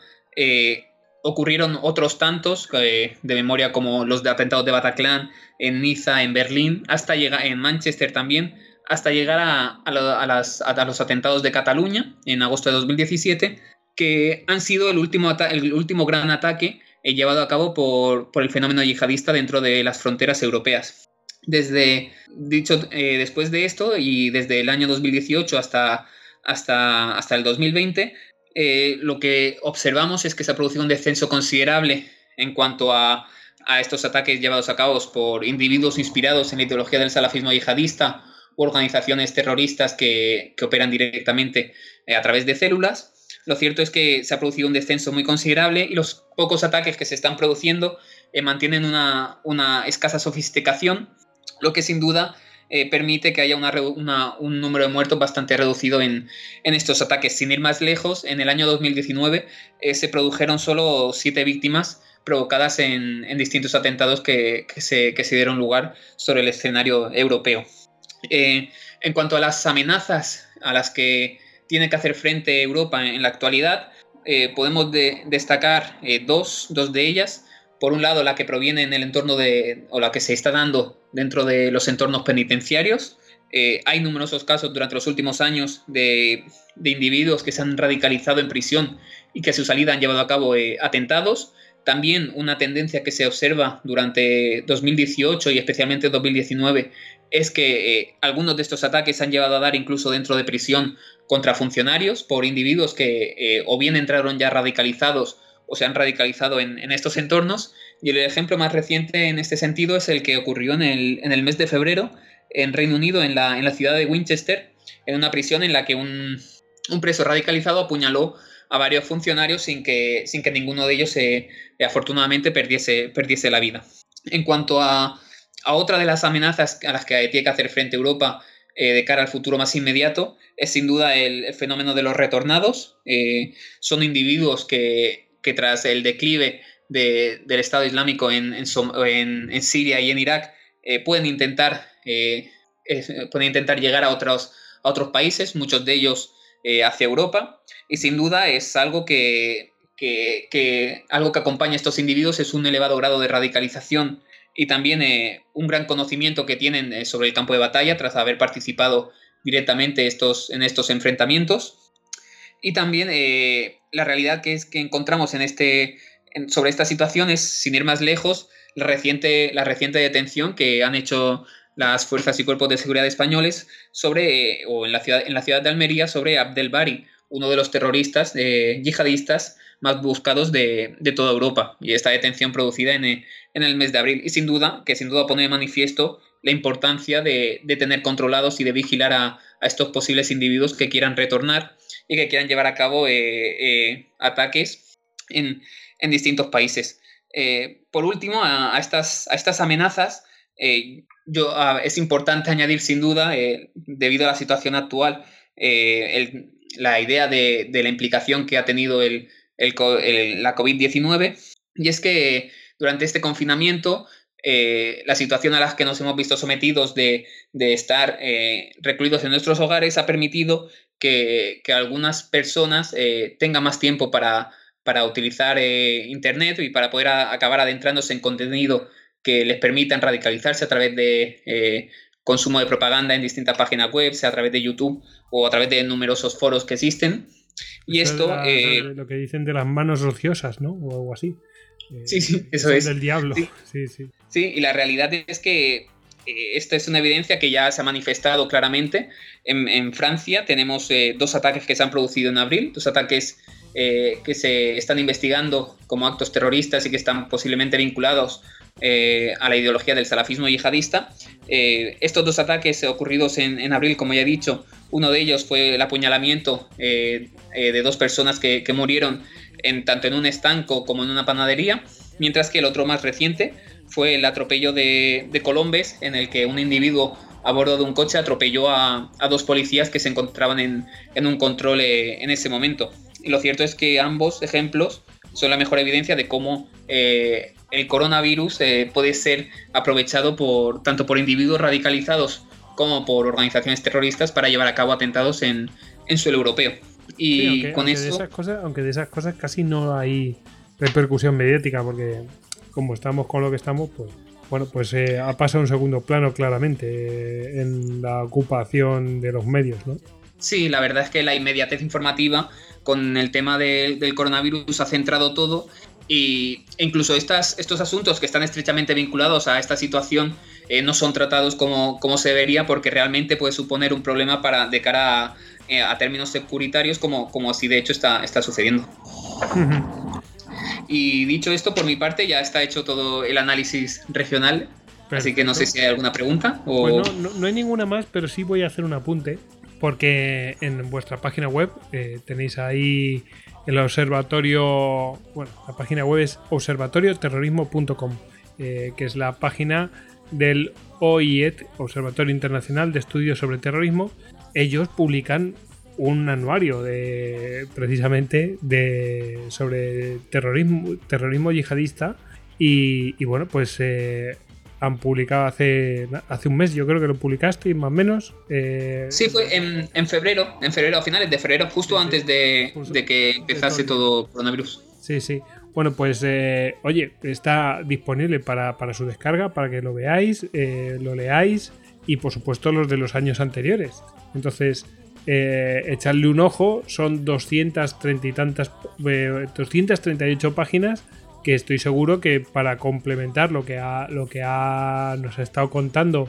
ocurrieron otros tantos de memoria como los de atentados de Bataclan en Niza, en Berlín, hasta llegar en Manchester también, hasta llegar a, los atentados de Cataluña en agosto de 2017, que han sido el último, el último gran ataque eh, llevado a cabo por, el fenómeno yihadista dentro de las fronteras europeas. Desde, dicho, eh, después de esto y desde el año 2018 hasta, hasta, hasta el 2020, eh, lo que observamos es que se ha producido un descenso considerable en cuanto a, a estos ataques llevados a cabo por individuos inspirados en la ideología del salafismo yihadista organizaciones terroristas que, operan directamente eh, a través de células. Lo cierto es que se ha producido un descenso muy considerable y los pocos ataques que se están produciendo eh, mantienen una, escasa sofisticación, lo que sin duda eh, permite que haya un número de muertos bastante reducido en, estos ataques. Sin ir más lejos, en el año 2019 se produjeron solo siete víctimas provocadas en, distintos atentados que se dieron lugar sobre el escenario europeo. Eh, en cuanto a las amenazas a las que tiene que hacer frente Europa en, la actualidad, eh, podemos destacar eh, dos, de ellas. Por un lado, la que proviene en el entorno de, o la que se está dando dentro de los entornos penitenciarios. hay numerosos casos durante los últimos años de, individuos que se han radicalizado en prisión y que a su salida han llevado a cabo atentados. También una tendencia que se observa durante 2018 y especialmente 2019 es que eh, algunos de estos ataques han llevado a dar incluso dentro de prisión contra funcionarios por individuos que eh, o bien entraron ya radicalizados o se han radicalizado en, estos entornos. Y el ejemplo más reciente en este sentido es el que ocurrió en el, mes de febrero en Reino Unido, en la, en la, ciudad de Winchester, en una prisión en la que un, preso radicalizado apuñaló a varios funcionarios sin que, sin que ninguno de ellos afortunadamente perdiese, perdiese la vida. En cuanto a, a otra de las amenazas a las que tiene que hacer frente Europa eh, de cara al futuro más inmediato es sin duda el, fenómeno de los retornados. Eh, son individuos que, tras el declive del Estado Islámico en, Siria y en Irak eh, pueden, intentar, pueden intentar llegar a otros, a otros países, muchos de ellos hacia Europa. Y sin duda es algo que, algo que acompaña a estos individuos es un elevado grado de radicalización y también eh, un gran conocimiento que tienen eh, sobre el campo de batalla tras haber participado directamente estos, en estos enfrentamientos. Y también eh, la realidad que es que encontramos en este, sobre estas situaciones, sin ir más lejos, la reciente, la reciente detención que han hecho las fuerzas y cuerpos de seguridad españoles sobre, o en la ciudad, en la ciudad de Almería, sobre Abdel Bari, uno de los terroristas yihadistas más buscados de, toda Europa. Y esta detención producida en, el mes de abril. Y sin duda, que sin duda pone de manifiesto la importancia de, tener controlados y de vigilar a, estos posibles individuos que quieran retornar y que quieran llevar a cabo ataques en, distintos países. por último, a, estas, a estas amenazas, yo, es importante añadir sin duda, debido a la situación actual, la idea de, la implicación que ha tenido el, la COVID-19, y es que durante este confinamiento, eh, la situación a la que nos hemos visto sometidos de, estar eh, recluidos en nuestros hogares ha permitido que, algunas personas eh, tengan más tiempo para, para utilizar Internet y para poder acabar adentrándose en contenido que les permitan radicalizarse a través de consumo de propaganda en distintas páginas web, sea a través de YouTube o a través de numerosos foros que existen. Y esto... Eh, lo que dicen de las manos rociosas, ¿no? O algo así. Eh, sí, sí, eso es. Del diablo. Sí. sí, sí. y la realidad es que eh, esta es una evidencia que ya se ha manifestado claramente. En, Francia tenemos dos ataques que se han producido en abril, dos ataques que se están investigando como actos terroristas y que están posiblemente vinculados a la ideología del salafismo yihadista. estos dos ataques ocurridos en, en, abril, como ya he dicho, uno de ellos fue el apuñalamiento eh, eh, de dos personas que, murieron en, tanto en un estanco como en una panadería, mientras que el otro más reciente fue el atropello de, Colombes, en el que un individuo a bordo de un coche atropelló a, dos policías que se encontraban en, un control eh, en ese momento. Y lo cierto es que ambos ejemplos son la mejor evidencia de cómo el coronavirus puede ser aprovechado por, tanto por individuos radicalizados como por organizaciones terroristas para llevar a cabo atentados en, suelo europeo. Y aunque, con eso. De esas cosas, aunque de esas cosas casi no hay repercusión mediática, porque como estamos con lo que estamos, pues bueno, pues eh, ha pasado un segundo plano claramente eh, en la ocupación de los medios, ¿no? Sí, la verdad es que la inmediatez informativa con el tema del coronavirus ha centrado todo y incluso estas, estos asuntos que están estrechamente vinculados a esta situación eh, no son tratados como, como, se debería porque realmente puede suponer un problema para, de cara a, eh, términos securitarios como, como así de hecho está, está sucediendo. y dicho esto, por mi parte ya está hecho todo el análisis regional. Así que no sé si hay alguna pregunta. O... Pues no, hay ninguna más, pero sí voy a hacer un apunte. Porque en vuestra página web eh, tenéis ahí el observatorio. Bueno, la página web es observatorioterrorismo.com, que es la página del OIET, Observatorio Internacional de Estudios sobre Terrorismo, ellos publican un anuario de precisamente de sobre terrorismo terrorismo yihadista y, bueno pues eh, han publicado hace hace un mes yo creo que lo publicaste más o menos eh, sí fue en, febrero en febrero a finales de febrero justo antes de, de que empezase todo. coronavirus. Sí sí. Bueno, pues eh, oye, está disponible para, su descarga, para que lo veáis, eh, lo leáis y por supuesto los de los años anteriores. Entonces, eh, echarle un ojo, son 230 y tantas, 238 páginas que estoy seguro que para complementar lo que, ha, lo que ha, nos ha estado contando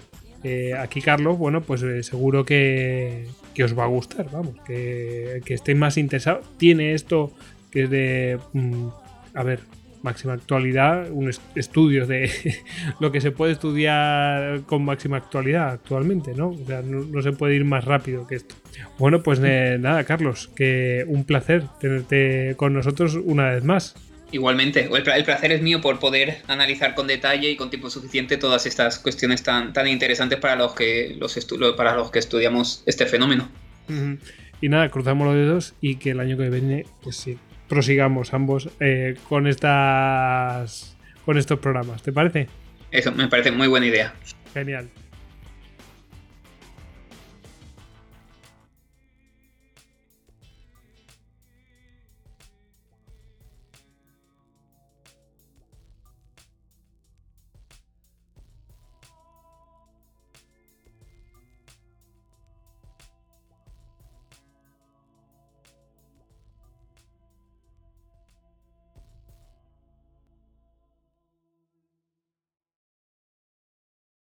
aquí Carlos, bueno, pues seguro que, os va a gustar, vamos, que, que estéis más interesados. Tiene esto que es de... Mm, a ver, máxima actualidad, un estudio de lo que se puede estudiar con máxima actualidad actualmente, ¿no? O sea, no, se puede ir más rápido que esto. Bueno, pues eh, nada, Carlos, que un placer tenerte con nosotros una vez más. Igualmente, el, placer es mío por poder analizar con detalle y con tiempo suficiente todas estas cuestiones tan, tan interesantes para los, que, los para los que estudiamos este fenómeno. Y nada, cruzamos los dedos y que el año que viene, pues sí, prosigamos ambos eh, con estas con estos programas. ¿Te parece? Eso me parece muy buena idea. Genial.